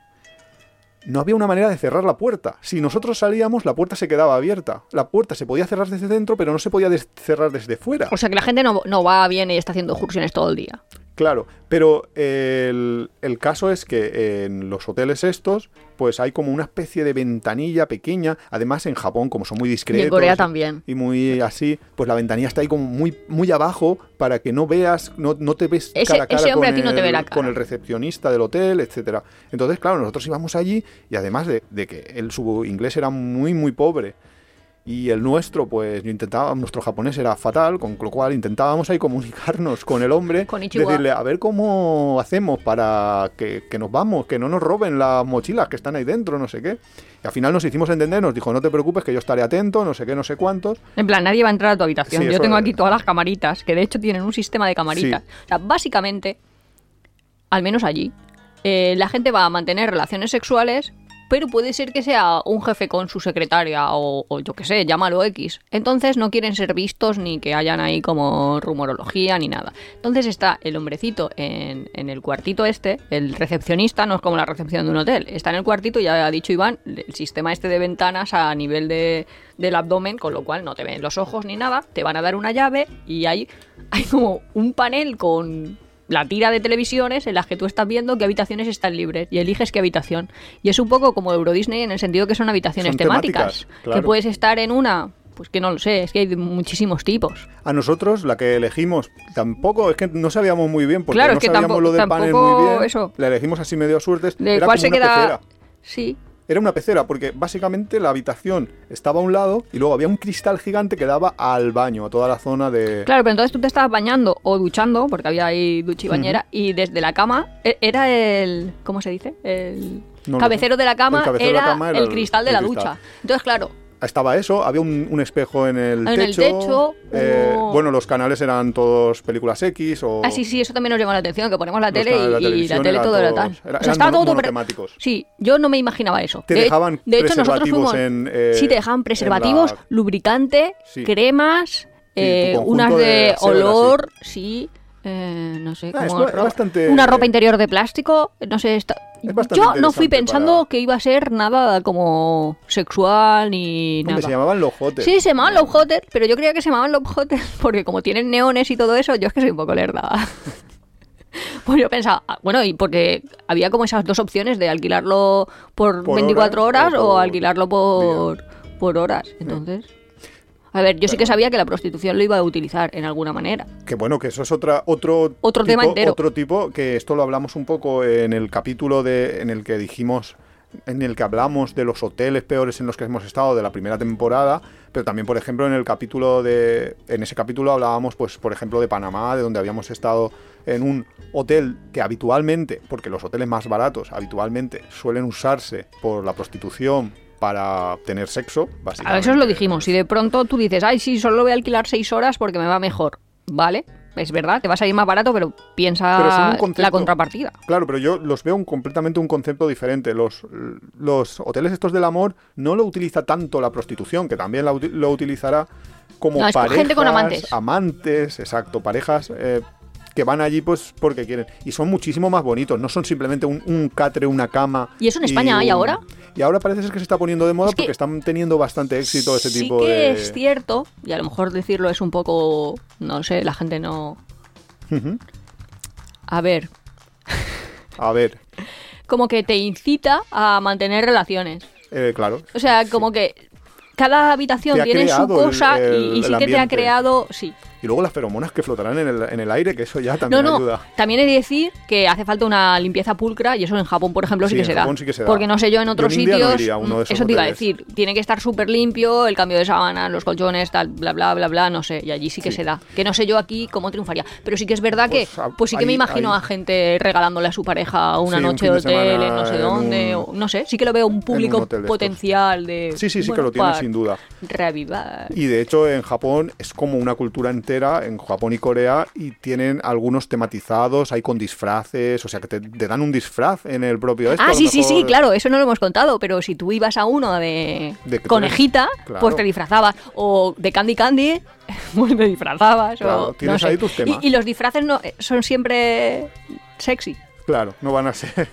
no había una manera de cerrar la puerta. Si nosotros salíamos, la puerta se quedaba abierta. La puerta se podía cerrar desde dentro, pero no se podía cerrar desde fuera. O sea que la gente no, va, viene y está haciendo excursiones todo el día. Claro, pero el, el caso es que en los hoteles estos, pues hay como una especie de ventanilla pequeña. Además, en Japón, como son muy Y discretos. en Corea también. Y muy así, pues la ventanilla está ahí como muy, muy abajo para que no veas, no, no te ves Ese- cara a cara ese hombre con, ti no te ve el, la cara. con el recepcionista del hotel, etcétera. Entonces, claro, nosotros íbamos allí y además de, de que el, su inglés era muy, muy pobre y el nuestro, pues yo intentaba, nuestro japonés era fatal, con lo cual intentábamos ahí comunicarnos con el hombre, Konnichiwa. decirle, a ver cómo hacemos para que, que nos vamos, que no nos roben las mochilas que están ahí dentro, no sé qué. Y al final nos hicimos entender, nos dijo, no te preocupes, que yo estaré atento, no sé qué, no sé cuántos. En plan, nadie va a entrar a tu habitación. Sí, Yo tengo aquí todas las camaritas, que de hecho tienen un sistema de camaritas. O sea, básicamente, al menos allí, eh, la gente va a mantener relaciones sexuales, pero puede ser que sea un jefe con su secretaria o, yo qué sé, llámalo X. Entonces no quieren ser vistos ni que hayan ahí como rumorología ni nada. Entonces está el hombrecito en, en el cuartito este, el recepcionista, no es como la recepción de un hotel, está en el cuartito, ya ha dicho Iván, el sistema este de ventanas a nivel de, del abdomen, con lo cual no te ven los ojos ni nada, te van a dar una llave y hay, hay como un panel con la tira de televisiones en las que tú estás viendo qué habitaciones están libres y eliges qué habitación. Y es un poco como Euro Disney en el sentido que son habitaciones Son temáticas, temáticas, claro. que puedes estar en una, pues que no lo sé, es que hay muchísimos tipos. A nosotros, la que elegimos, tampoco, es que no sabíamos muy bien, porque Claro, no es que sabíamos tampoco- lo del panel muy bien. eso. La elegimos así medio a suertes. De Era cuál como se una queda... pecera. Sí, Era una pecera, porque básicamente la habitación estaba a un lado y luego había un cristal gigante que daba al baño, a toda la zona de... Claro, pero entonces tú te estabas bañando o duchando, porque había ahí ducha y bañera, y desde la cama e- era el. ¿Cómo se dice? El No cabecero sé. de la El cabecero de era, la cama era el el- cristal de el la cristal. ducha. Entonces, claro, estaba eso, había un, un espejo en el En el techo. eh, hubo- bueno, los canales eran todos películas X o... Ah, sí, sí, eso también nos llamó la atención, que ponemos la tele la y, la tele todo era tal. era- o sea, estaba todo... monotemáticos. Sí, yo no me imaginaba eso. Te de, dejaban de hecho, nosotros fuimos... en, eh, sí, te dejaban preservativos, la- lubricante, Sí. cremas, eh, unas de olor, sí... eh, no sé, Ah, como bastante- una ropa interior de plástico, no sé, está... Yo no fui pensando para- que iba a ser nada como sexual ni nada. se llamaban los hotes. Sí, se llamaban Love Hotel, pero yo creía que se llamaban Love Hotel porque como tienen neones y todo eso, yo es que soy un poco lerda. Pues yo pensaba, ah, bueno, y porque había como esas dos opciones de alquilarlo por, Por 24 horas horas o alquilarlo por, por horas. Entonces, a ver, yo sí que sabía que la prostitución lo iba a utilizar en alguna manera. Que bueno, que eso es otra, otro, Otro tipo, tema entero. Otro tipo, que esto lo hablamos un poco en el capítulo de, en el que dijimos, en el que hablamos de los hoteles peores en los que hemos estado de la primera temporada, pero también, por ejemplo, en el capítulo de, en ese capítulo hablábamos, pues, por ejemplo, de Panamá, de donde habíamos estado en un hotel que habitualmente, porque los hoteles más baratos habitualmente suelen usarse por la prostitución para tener sexo, A básicamente. eso os lo dijimos. Si de pronto tú dices, ay, sí, solo voy a alquilar 6 horas porque me va mejor. Vale, es verdad, te va a salir más barato, pero piensa Pero son un concepto- la contrapartida. Claro, pero yo los veo un, completamente un concepto diferente. Los, los hoteles estos del amor no lo utiliza tanto la prostitución, que también la lo utilizará como No, parejas, gente con amantes. amantes, exacto, parejas eh, que van allí pues porque quieren. Y son muchísimo más bonitos, no son simplemente un, un catre, una cama. ¿Y eso en España hay un- ahora? Y ahora parece ser que se está poniendo de moda Es porque están teniendo bastante éxito ese sí tipo que de... es cierto, y a lo mejor decirlo es un poco, no sé, la gente no... A ver, A ver, como que te incita a mantener relaciones. eh, claro. O sea, como que cada habitación tiene su el- cosa y- y, sí que te ha creado, sí. Y luego las feromonas que flotarán en el, en el aire, que eso ya No, también no, ayuda. también he de decir que hace falta una limpieza pulcra y eso en Japón, por ejemplo, sí, Sí, que, en se da. Japón sí que se da. Porque no sé yo en Yo otros en no sitios, iría a uno de esos eso te iba a decir, tiene que estar súper limpio, el cambio de sábanas, los colchones, tal, bla, bla, bla, bla, no sé, y allí sí que Sí. se da. Que no sé yo aquí cómo triunfaría. Pero sí que es verdad Pues, que, a- pues sí que me imagino ahí- a gente regalándole a su pareja una un noche de hotel en no sé en dónde, un- o no sé, sí que lo veo un público potencial de... Sí, sí, sí bueno, que lo tiene para sin duda. Reavivar. Y de hecho en Japón es como una cultura entera, en Japón y Corea, y tienen algunos tematizados, hay con disfraces, o sea que te, te dan un disfraz en el propio esto. Ah, sí, sí, sí, claro, eso no lo hemos contado, pero si tú ibas a uno de, conejita, claro. pues te disfrazabas. O de Candy Candy, pues te disfrazabas. Claro, o, tienes no sé. ahí tus temas. Y, y los disfraces no, eh, son siempre sexy. Claro, no van a ser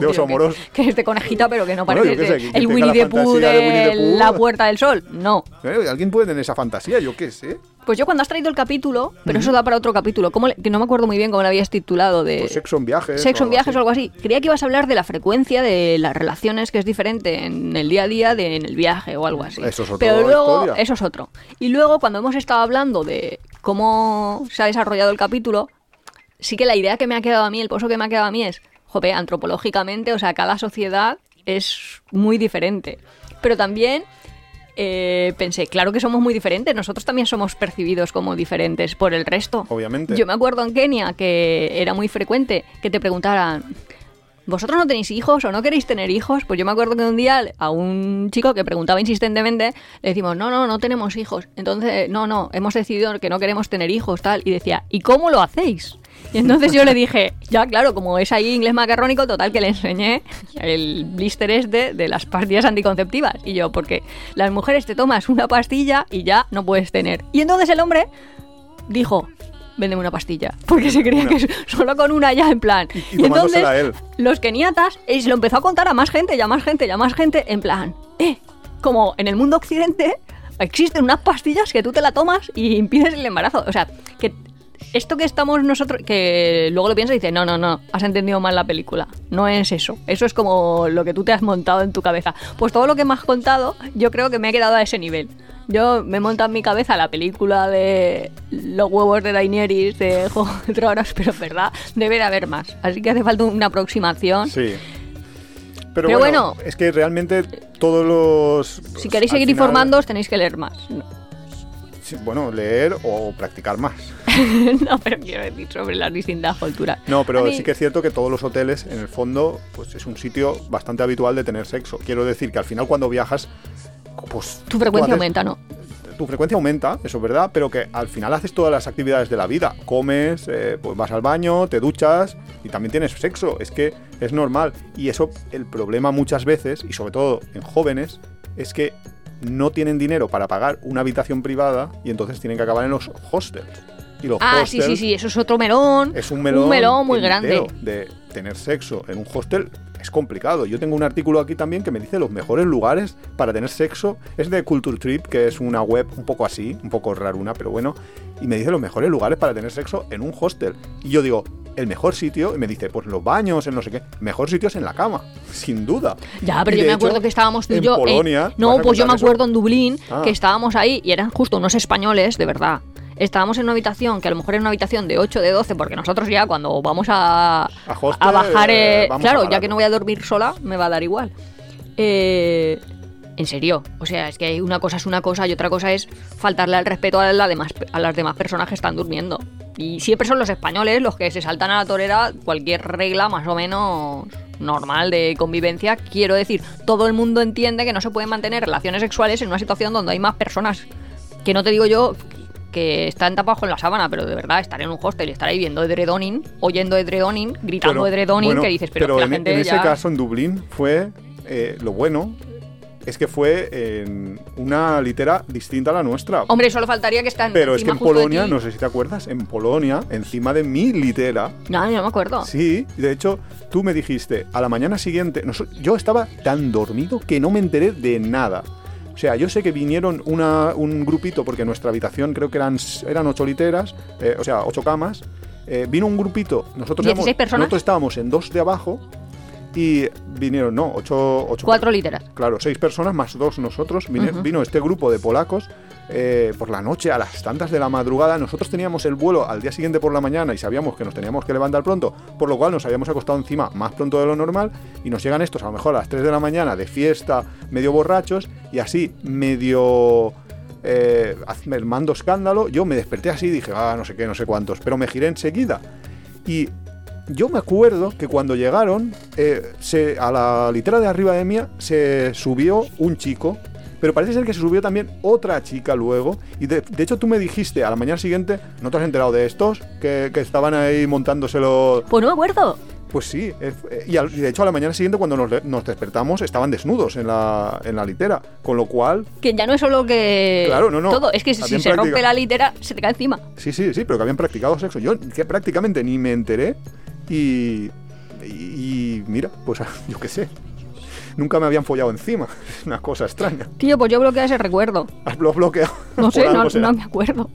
de Obvio, oso amoroso. Que, que es de conejita, pero que no parece sé, que- que el Winnie the Pooh de Winnie de la Puerta del Sol. No. Eh, Alguien puede tener esa fantasía, yo qué sé. Pues yo cuando has traído el capítulo, pero eso da para otro capítulo, ¿cómo le- que no me acuerdo muy bien cómo lo habías titulado, de Pues sexo en viajes. sexo o en viajes o algo así. Creía que ibas a hablar de la frecuencia de las relaciones, que es diferente en el día a día de en el viaje o algo así. Eso es otra Pero luego, historia. eso es otro. Y luego, cuando hemos estado hablando de cómo se ha desarrollado el capítulo, sí que la idea que me ha quedado a mí, el pozo que me ha quedado a mí es, antropológicamente, o sea, cada sociedad es muy diferente. Pero también eh, pensé, claro que somos muy diferentes, nosotros también somos percibidos como diferentes por el resto. Obviamente. Yo me acuerdo en Kenia que era muy frecuente que te preguntaran, ¿vosotros no tenéis hijos o no queréis tener hijos? Pues yo me acuerdo que un día a un chico que preguntaba insistentemente le decimos, no, no, no tenemos hijos. Entonces, no, no, hemos decidido que no queremos tener hijos, tal. Y decía, ¿y cómo lo hacéis? Y entonces yo le dije, ya claro, como es ahí inglés macarrónico, total que le enseñé el blister este de las pastillas anticonceptivas. Y yo, porque las mujeres te tomas una pastilla y ya no puedes tener. Y entonces el hombre dijo, véndeme una pastilla. Porque se creía Una. que solo con una ya, en plan. Y- y tomándosela él. los keniatas, y se lo empezó a contar a más gente, y a más gente, y a más gente, en plan, eh, como en el mundo occidente existen unas pastillas que tú te la tomas y impides el embarazo. O sea, que esto que estamos nosotros, que luego lo piensas y dices, no, no, no, has entendido mal la película. No es eso. Eso es como lo que tú te has montado en tu cabeza. Pues todo lo que me has contado, yo creo que me he quedado a ese nivel. Yo me he montado en mi cabeza la película de los huevos de Daenerys de Juego de Tronos, pero es verdad, debe de haber más. Así que hace falta una aproximación. Sí. Pero, Pero bueno, bueno. es que realmente todos los... Si queréis seguir final- informándoos, tenéis que leer más. Bueno, leer o practicar más. no, pero quiero decir sobre las distintas culturas. No, pero mí- sí que es cierto que todos los hoteles, en el fondo, pues es un sitio bastante habitual de tener sexo. Quiero decir que al final cuando viajas, pues... Tu frecuencia haces- aumenta, ¿no? tu frecuencia aumenta, eso es verdad, pero que al final haces todas las actividades de la vida. Comes, eh, pues vas al baño, te duchas y también tienes sexo. Es que es normal. Y eso, el problema muchas veces, y sobre todo en jóvenes, es que no tienen dinero para pagar una habitación privada y entonces tienen que acabar en los hostels. Y los Ah, sí, sí, sí, eso es otro melón. es un melón, muy entero grande. de tener sexo en un hostel es complicado. Yo tengo un artículo aquí también que me dice los mejores lugares para tener sexo. Es de Culture Trip, que es una web un poco así, un poco raruna, pero bueno. Y me dice los mejores lugares para tener sexo en un hostel. Y yo digo, el mejor sitio, y me dice, pues los baños, en no sé qué. Mejor sitio es en la cama, sin duda. Ya, pero yo me hecho, acuerdo que estábamos tú y en yo. eh, Polonia, no, ¿vas a pues yo me eso? acuerdo en Dublín Ah. que estábamos ahí y eran justo unos españoles, de verdad. Estábamos en una habitación que a lo mejor era una habitación de 8 de 12, porque nosotros ya cuando vamos a, A hostel, a bajar. eh, eh, vamos claro, a ya que no voy a dormir sola, me va a dar igual. Eh, en serio, o sea, es que una cosa es una cosa y otra cosa es faltarle al respeto a, la demás, a las demás personas que están durmiendo. Y siempre son los españoles los que se saltan a la torera cualquier regla más o menos normal de convivencia. Quiero decir, todo el mundo entiende que no se pueden mantener relaciones sexuales en una situación donde hay más personas. Que no te digo yo que están tapados con la sábana, pero de verdad estar en un hostel y estar ahí viendo edredoning, oyendo edredoning, gritando Pero, edredoning, bueno, que dices, pero, que la en, gente en ese ya... caso en Dublín fue eh, lo bueno es que fue en una litera distinta a la nuestra. Hombre, solo faltaría que están Pero es que en Polonia, no sé si te acuerdas, en Polonia, encima de mi litera, No, no me acuerdo. sí, de hecho, tú me dijiste, a la mañana siguiente, yo estaba tan dormido que no me enteré de nada. O sea, yo sé que vinieron una- un grupito, porque nuestra habitación creo que eran, eran ocho literas, eh, o sea, ocho camas. eh, vino un grupito, nosotros, 16 éramos- personas. nosotros estábamos en dos de abajo y vinieron, no, ocho, ocho Cuatro literas. Claro, seis personas más dos nosotros. Vine-. Vino este grupo de polacos eh, por la noche a las tantas de la madrugada. Nosotros teníamos el vuelo al día siguiente por la mañana y sabíamos que nos teníamos que levantar pronto, por lo cual nos habíamos acostado encima más pronto de lo normal y nos llegan estos a lo mejor a las 3 de la mañana de fiesta, medio borrachos y así medio... Eh, mando escándalo, yo me desperté así y dije, ah, no sé qué, no sé cuántos, pero me giré enseguida. Y yo me acuerdo que cuando llegaron, eh, se- a la litera de arriba de mía se subió un chico, pero parece ser que se subió también otra chica luego. Y de, de hecho tú me dijiste a la mañana siguiente, ¿no te has enterado de estos? Que, que estaban ahí montándoselo. Pues no me acuerdo. Pues sí, eh, eh, y, al- y de hecho a la mañana siguiente cuando nos, nos despertamos estaban desnudos en la, en la litera, con lo cual... Que ya no es solo que. Claro, no, no. Todo. Es que si se rompe la litera, se te cae encima. Sí, sí, sí, pero que habían practicado sexo. Yo que prácticamente ni me enteré y, y, y mira, pues yo qué sé. Nunca me habían follado encima. Es una cosa extraña. Tío, pues yo bloqueé ese recuerdo. Has blo- bloqueado. No sé, no me acuerdo.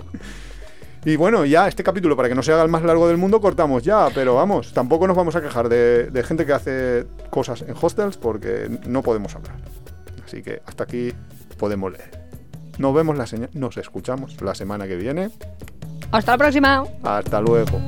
Y bueno, ya este capítulo, para que no se haga el más largo del mundo, cortamos ya. Pero vamos, tampoco nos vamos a quejar de, de gente que hace cosas en hostels porque no podemos hablar. Así que hasta aquí podemos leer. Nos vemos la señal, nos escuchamos la semana que viene. Hasta la próxima. Hasta luego.